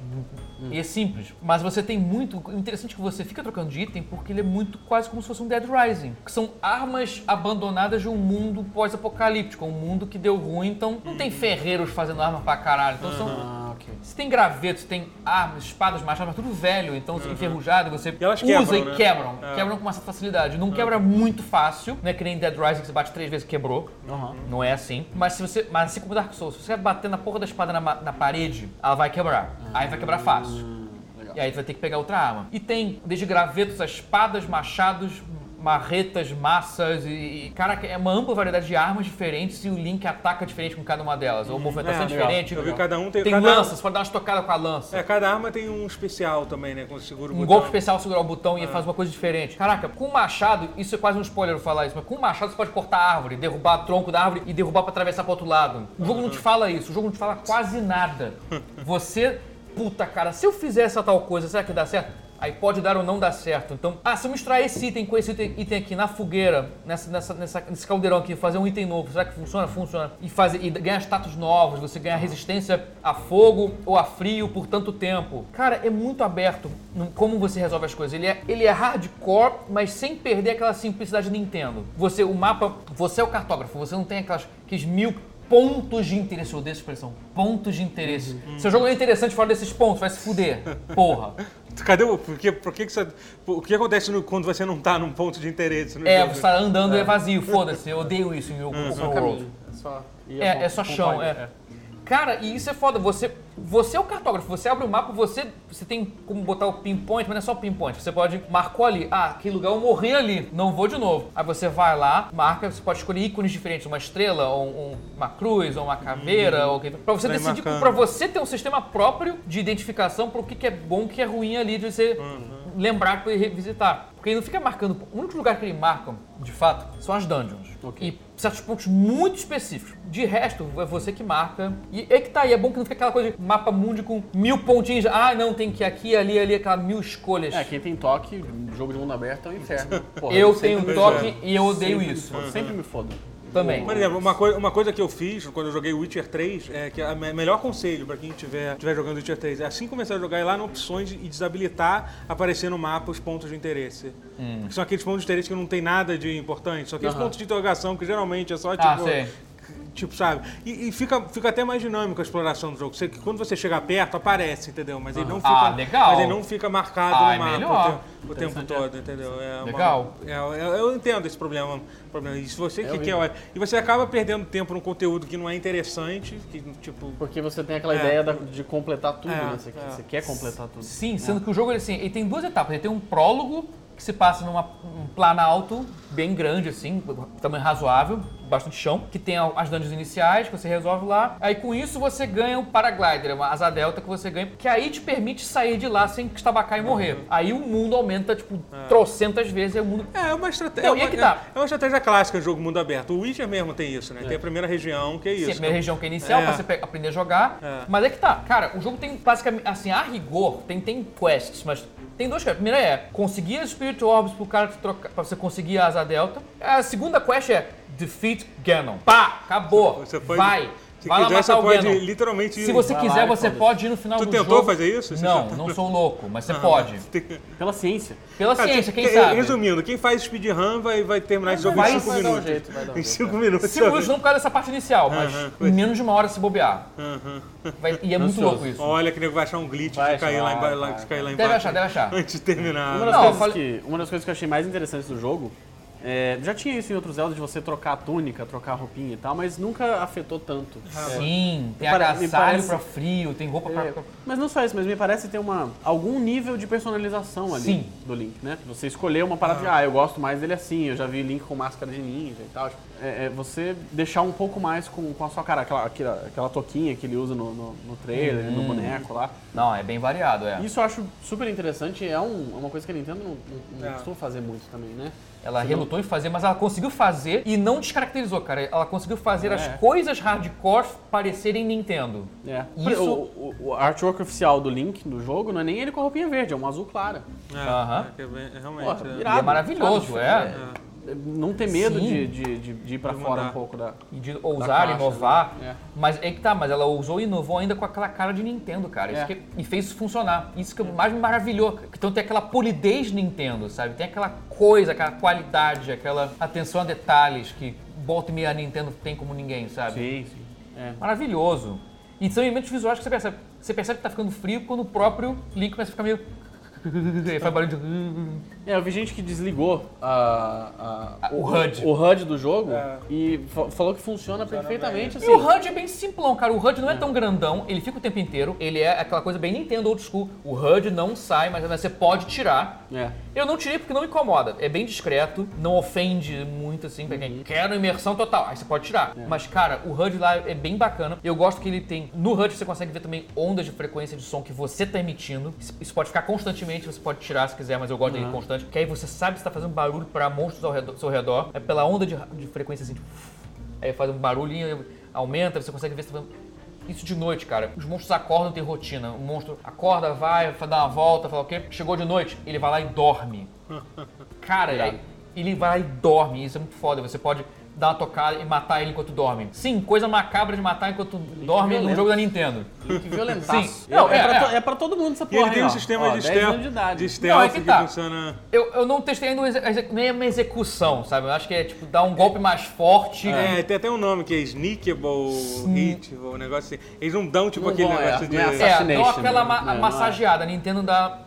E é simples. Mas você tem muito. Interessante é que você fica trocando de item porque ele é muito quase como se fosse um Dead Rising. Que são armas abandonadas de um mundo pós-apocalíptico. Um mundo que deu ruim, então não tem ferreiros fazendo arma pra caralho. Então são, Ah, ok. você tem gravetos, tem armas, espadas, machados, mas tudo velho, então enferrujado, você E elas usa quebram, e né? quebram. É. Quebram com uma certa facilidade. Não quebra muito fácil, não é que nem Dead Rising que você bate três vezes e quebrou. Aham. Não é assim. Mas se você. Mas assim como Dark Souls, se você bater na porra da espada na, na parede, ela vai quebrar. Aí vai quebrar fácil. legal. E aí tu vai ter que pegar outra arma. E tem desde gravetos a espadas, machados, marretas, massas e. Caraca, é uma ampla variedade de armas diferentes e o Link ataca diferente com cada uma delas. Ou movimentação É, é, diferente. Eu vi cada um tem- tem cada- lança, você pode dar uma estocada com a lança. É, cada arma tem um especial também, né? Quando segura o Um botão. golpe especial segurar o botão e faz uma coisa diferente. Caraca, com o machado, isso é quase um spoiler eu falar isso, mas com o machado você pode cortar a árvore, derrubar o tronco da árvore e derrubar pra atravessar pro outro lado. O jogo não te fala isso, o jogo não te fala quase nada. Você, puta cara, se eu fizer essa tal coisa, será que dá certo? Aí pode dar ou não dar certo. Então, ah, se eu misturar esse item com esse item, aqui na fogueira, nessa, nessa, nessa- nesse caldeirão aqui, fazer um item novo, será que funciona? Funciona. E, fazer, e ganhar status novos, você ganha resistência a fogo ou a frio por tanto tempo. Cara, é muito aberto como você resolve as coisas. Ele é, ele é hardcore, mas sem perder aquela simplicidade Nintendo. Você, o mapa, você é o cartógrafo, você não tem aquelas, aqueles mil pontos de interesse. Eu odeio essa expressão. Pontos de interesse. Seu jogo não é interessante fora desses pontos, vai se fuder. Porra. Cadê o. Por que, por que, que você. O que acontece no- quando você não tá num ponto de interesse no É, jogo? você tá andando e é vazio, foda-se, eu odeio isso em É só World. caminho. É só, É, é só chão, é. A. Cara, e isso é foda, você, você é o cartógrafo, você abre o mapa, você, você tem como botar o pinpoint, mas não é só pinpoint, você pode, marcou ali, ah, aquele lugar eu morri ali, não vou de novo. Aí você vai lá, marca, você pode escolher ícones diferentes, uma estrela, ou um- uma cruz, ou uma caveira, ou o que pra você Vai decidir, pra você ter um sistema próprio de identificação pro que, que é bom, o que é ruim ali, de você lembrar e revisitar. Porque ele não fica marcando, o único lugar que ele marca, de fato, são as dungeons. Ok. E certos pontos muito específicos. De resto, é você que marca. E é que tá aí, é bom que não fica aquela coisa de mapa mundi com mil pontinhos. Ah, não, tem que ir aqui, ali, ali, aquela mil escolhas. É, quem tem toque, jogo de mundo aberto é um inferno. Porra, eu tenho me toque e eu odeio Sempre me isso. fodo, Sempre me fodo. Também. Por exemplo, uma, coi uma coisa que eu fiz quando eu joguei Witcher 3 é que o melhor conselho pra quem estiver tiver jogando Witcher 3 é assim começar a jogar ir lá em opções e desabilitar aparecer no mapa os pontos de interesse. Hum. Que são aqueles pontos de interesse que não tem nada de importante, só aqueles pontos de interrogação que geralmente é só tipo. Ah. Tipo, sabe? E, e fica, fica até mais dinâmico a exploração do jogo. Você, quando você chega perto, aparece, entendeu? Mas ele não fica. Ah, legal. Mas ele não fica marcado Ah, no é mapa melhor. o, te- o tempo todo, entendeu? É uma- Legal. é, eu, eu entendo esse problema. problema. E se você que quer. E você acaba perdendo tempo num conteúdo que não é interessante, que tipo. Porque você tem aquela É. ideia da- de completar tudo, É, né? Você, é. você quer completar tudo. Sim, sendo que o jogo assim, ele tem duas etapas. Ele tem um prólogo que se passa numa um planalto bem grande, assim, tamanho razoável, bastante chão, que tem as dungeons iniciais que você resolve lá. Aí com isso você ganha um paraglider, uma asa delta que você ganha, que aí te permite sair de lá sem estabacar e morrer. Aí o mundo aumenta, tipo, trocentas vezes, aí o mundo É, é uma estratégia. Não, é, e uma, aí que tá. é uma estratégia clássica de jogo mundo aberto. O Witcher mesmo tem isso, né? Tem a primeira região, que é Sim, isso. a primeira região que é inicial, É. pra você aprender a jogar. É. Mas é que tá, cara, o jogo tem basicamente, assim, a rigor, tem, tem quests, mas tem duas quests. A primeira é conseguir as Spirit Orbs pro cara te trocar, pra você conseguir a Asa Delta. A segunda quest é Defeat Ganon. Pá, acabou. Você pode- Vai. Se vai lá quiser, matar você o pode Ganon. literalmente ir. Se você Vai quiser, lá você pode ir no final Tu do tentou jogo. fazer isso? Você Não, não sou louco, mas você pode. Pela ciência. Pela Cara, ciência, quem que- sabe? Resumindo, quem faz speedrun vai, vai terminar esse jogo em 5 vai dar um minutos. jeito, vai dar um Em jeito, 5 minutos. Cinco minutos não por causa dessa parte inicial, mas Aham. em menos de uma hora se bobear. Vai- e é muito Ansioso. louco isso. Olha que nego vai achar um glitch Vai de cair lá, emba- vai, lá- vai, de cair lá Deve embaixo. achar, deve achar. Antes de terminar. Uma das, Não, coisas fale- que, uma das coisas que eu achei mais interessantes do jogo, é, já tinha isso em outros Zelda, de você trocar a túnica, trocar a roupinha e tal, mas nunca afetou tanto. É, Sim, tem pare- me agasalho parece- pra frio, tem roupa pra... É, mas não só isso, mas me parece ter uma, algum nível de personalização ali Sim. do Link, né? Você escolher uma parada de, ah, eu gosto mais dele assim, eu já vi Link com máscara de ninja e tal. É, é você deixar um pouco mais com, com a sua cara, aquela, aquela, aquela toquinha que ele usa no, no, no trailer, no boneco lá. Não, é bem variado, é. Isso eu acho super interessante, é um- uma coisa que a Nintendo não, não, não É. costuma fazer muito também, né? Ela relutou em fazer, mas ela conseguiu fazer e não descaracterizou, cara. Ela conseguiu fazer É. as coisas hardcore parecerem Nintendo. É. Isso- O, o, o artwork oficial do Link no jogo não é nem ele com a roupinha verde, é um azul clara. É, é que é bem- é realmente. Porra, é. irado. E é maravilhoso, Sabe? é. Não ter medo de, de, de, de ir pra De fora um pouco da. E de Da ousar, caixa, inovar. né? É. Mas é que tá, mas ela ousou e inovou ainda com aquela cara de Nintendo, cara. Isso É. que- e fez isso funcionar. Isso que mais me maravilhou. Então tem aquela polidez Nintendo, sabe? Tem aquela coisa, aquela qualidade, aquela atenção a detalhes que volta e meia a Nintendo tem como ninguém, sabe? Sim, sim. É. Maravilhoso. E são elementos visuais que você percebe. Você percebe que tá ficando frio quando o próprio Link começa a ficar meio. Aí faz barulho de. É, eu vi gente que desligou a, a- O HUD. o HUD do jogo É. e fa- falou que funciona perfeitamente E assim. o HUD é bem simplão, cara. O HUD não é tão grandão, ele fica o tempo inteiro. Ele é aquela coisa bem Nintendo old school. O HUD não sai, mas você pode tirar. É. Eu não tirei porque não me incomoda. É bem discreto, não ofende muito assim pra quem quer imersão total. Aí você pode tirar. Mas, cara, o HUD lá é bem bacana. Eu gosto que ele tem. No HUD você consegue ver também ondas de frequência de som que você tá emitindo. Isso- pode ficar constantemente, você pode tirar se quiser, mas eu gosto dele constante. Que aí você sabe se tá fazendo barulho pra monstros ao redor, seu redor. É pela onda de, de frequência assim. Aí faz um barulhinho, aumenta, você consegue ver se tá fazendo. Isso de noite, cara. Os monstros acordam, tem rotina. O monstro acorda, vai, vai dar uma volta, fala o quê? Chegou de noite, ele vai lá e dorme. Cara, ele vai lá e dorme. Isso é muito foda. Você pode dar uma tocada e matar ele enquanto dorme. Sim, coisa macabra de matar enquanto dorme violento. jogo da Nintendo. Que violentaço. Sim. Não, é, é, pra é. é pra todo mundo essa E porra. ele tem aí, um ó. sistema Ó, de 10 stealth, de idade. de stealth Não, é que que, tá. funciona. Eu, eu não testei ainda nem uma execução, sabe? Eu acho que é tipo dar um golpe mais forte. É, tem até um nome que é Sneakable, Hitable, um negócio assim. Eles não dão tipo Não aquele vão, é, negócio de. é É, dá Assassination, aquela né? ma- É, é. massageada. A Nintendo dá.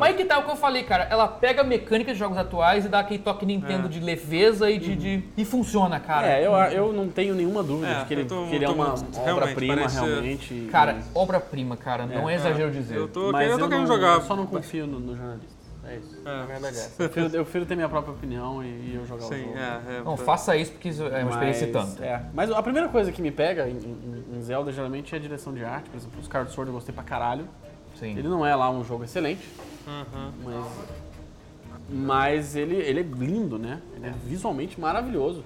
Mas aí que tá o que eu falei, cara. Ela pega a mecânica de jogos atuais e dá aquele toque Nintendo de leveza e de, de- E funciona, cara. É, eu, eu não tenho nenhuma dúvida É, de que ele, tô- que ele é uma obra-prima, parece- realmente. Cara, mas- obra-prima, cara. Não é, exagero dizer. Eu tô, mas eu tô eu querendo não- jogar. Eu só não confio no, no jornalista. É isso. É. A verdade é essa. Eu prefiro, eu prefiro ter minha própria opinião e, e eu jogar o Sim, jogo. é, é. Não, faça isso porque isso é uma experiência tanto. É. Mas a primeira coisa que me pega em, em- em Zelda geralmente é a direção de arte. Por exemplo, os Skyward Sword eu gostei pra caralho. Sim. Ele não é lá um jogo excelente, Uhum. mas, mas ele, ele é lindo, né? Ele é visualmente maravilhoso.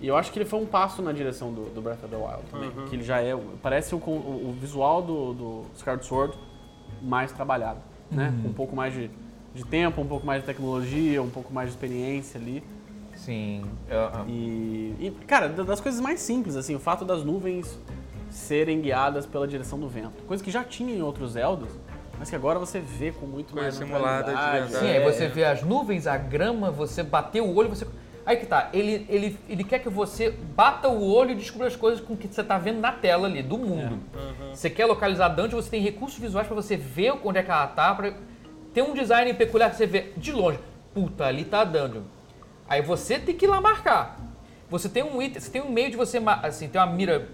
E eu acho que ele foi um passo na direção do, do Breath of the Wild também. Uhum. Que ele já é. Parece o, o, o visual do, do Skyward Sword mais trabalhado. Né? Uhum. Com um pouco mais de, de tempo, um pouco mais de tecnologia, um pouco mais de experiência ali. Sim. Eu- E, e, cara, da- das coisas mais simples, assim, o fato das nuvens serem guiadas pela direção do vento. Coisa que já tinha em outros Zeldas, mas que agora você vê com muito Coisa mais simulada de verdade. Sim, É, aí você vê as nuvens, a grama, você bater o olho, você. Aí que tá, ele, ele, ele quer que você bata o olho e descubra as coisas com que você tá vendo na tela ali, do mundo. Você quer localizar a dungeon, você tem recursos visuais pra você ver onde é que ela tá, pra ter um design peculiar que você vê de longe. Puta, ali tá a dungeon. Aí você tem que ir lá marcar. Você tem um item, você tem um meio de você, assim, tem uma mira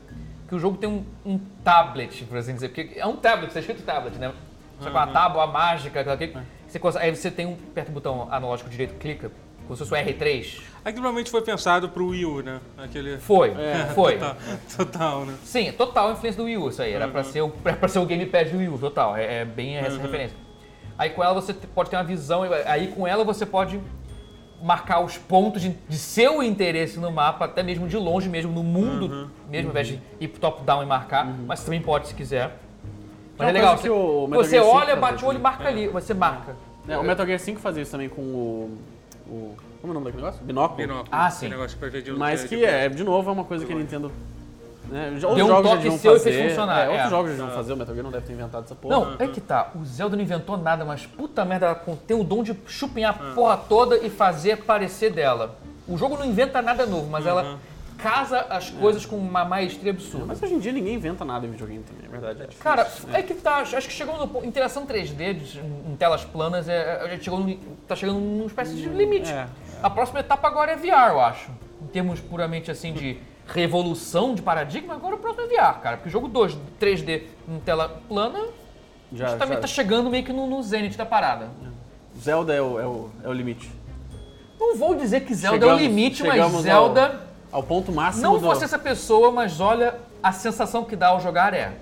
que o jogo tem um, um tablet, por assim dizer, porque é um tablet, tá escrito tablet, né? Só com uma tábua mágica, aquela que você consegue, aí você tem um, aperta o botão analógico direito, clica, como se fosse o R3. Aquilo provavelmente foi pensado pro Wii U, né? Aquele. Foi, foi. Total, total, né? Sim, total influência do Wii U isso aí. Era pra, ser o, era pra ser o gamepad do Wii U, total. É, é bem essa referência. Aí com ela você pode ter uma visão, aí com ela você pode marcar os pontos de, de seu interesse no mapa, até mesmo de longe, mesmo no mundo, mesmo ao invés de ir pro top-down e marcar, mas também pode se quiser. Mas É é legal, você, que o Metal você Gear 5 olha, bate o olho e marca ali, você marca. É, o Metal Gear 5 fazia isso também com o. o como é o nome daquele negócio? Binóculo. Binóculo. Ah, sim. Esse negócio pra ver de Mas de- que de- é, de novo, é uma coisa que a Nintendo. Né, outros Deu um jogos toque seu e fazer. fez funcionar, É, é. outros jogos já deviam fazer, o Metal Gear não deve ter inventado essa porra. Não, é que tá. O Zelda não inventou nada, mas puta merda, ela tem o dom de chupinhar a porra toda e fazer parecer dela. O jogo não inventa nada novo, mas ela casa as coisas com uma maestria absurda. Mas hoje em dia ninguém inventa nada em videogame também, é verdade. É difícil. Cara, é que tá. Acho que chegou no ponto. Interação 3D de- em telas planas é, é, chegou no, tá chegando numa espécie de limite. é, A próxima etapa agora é VR, eu acho. Em termos puramente assim de revolução de paradigma, agora o próximo é VR, cara. Porque o jogo 2, 3D em tela plana, já, justamente já- tá chegando meio que no, no zenith da parada. Zelda é o, é, o, é o limite. Não vou dizer que Zelda é o Chegamos- limite, mas chegamos Zelda. Ao ponto máximo Não do... fosse essa pessoa, mas olha, a sensação que dá ao jogar é.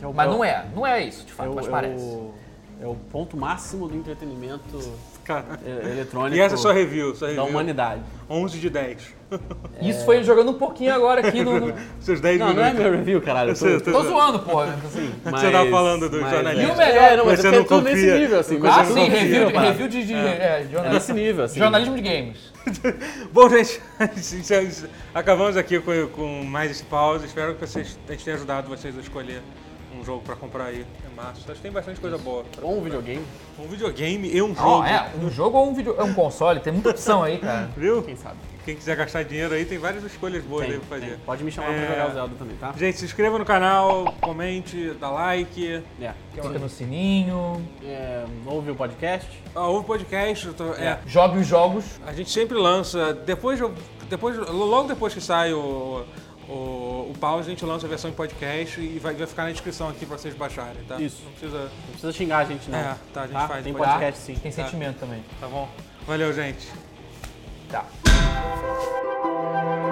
É o- Mas é o- não é, não é isso, de É fato, o, mas é parece. o- é o ponto máximo do entretenimento Cara. é, eletrônico E essa é sua review, sua da review. humanidade. 11 de 10. Isso foi ele jogando um pouquinho agora aqui no. no- Seus 10 Não, não é minutos. meu review, caralho. Eu tô, Eu sei, Tô zoando, porra. mas- Você tava falando do mas jornalista. E o É, melhor- é, não, mas Você é não tudo nesse confia. nível, assim. Ah, sim, review, review de, de é, É jornal- nesse nível, assim. jornalismo de games. Bom, gente, acabamos aqui com, com mais esse pause. Espero que vocês, a gente tenha ajudado vocês a escolher um jogo pra comprar aí em março. Acho que tem bastante coisa boa. Ou um comprar. videogame, Um videogame e um jogo. é, um jogo ou um, vídeo, é um console, tem muita opção aí, cara. Viu? quem sabe. Quem quiser gastar dinheiro aí, tem várias escolhas boas Tem, aí pra fazer. tem. Pode me chamar É. pra jogar o Zelda também, tá? Gente, se inscreva no canal, comente, dá like. É. Clica no sininho, É, ouve o podcast. Ah, ouve o podcast. tô- é, jogue os jogos. a gente sempre lança. Depois, depois, logo depois que sai o, o, o pause, a gente lança a versão em podcast e vai, vai ficar na descrição aqui pra vocês baixarem, tá? Isso. Não precisa. Não precisa xingar a gente, não. É, tá, a gente faz Tem depois. podcast sim. Tem sentimento também. Tá bom? Valeu, gente. Tá. Música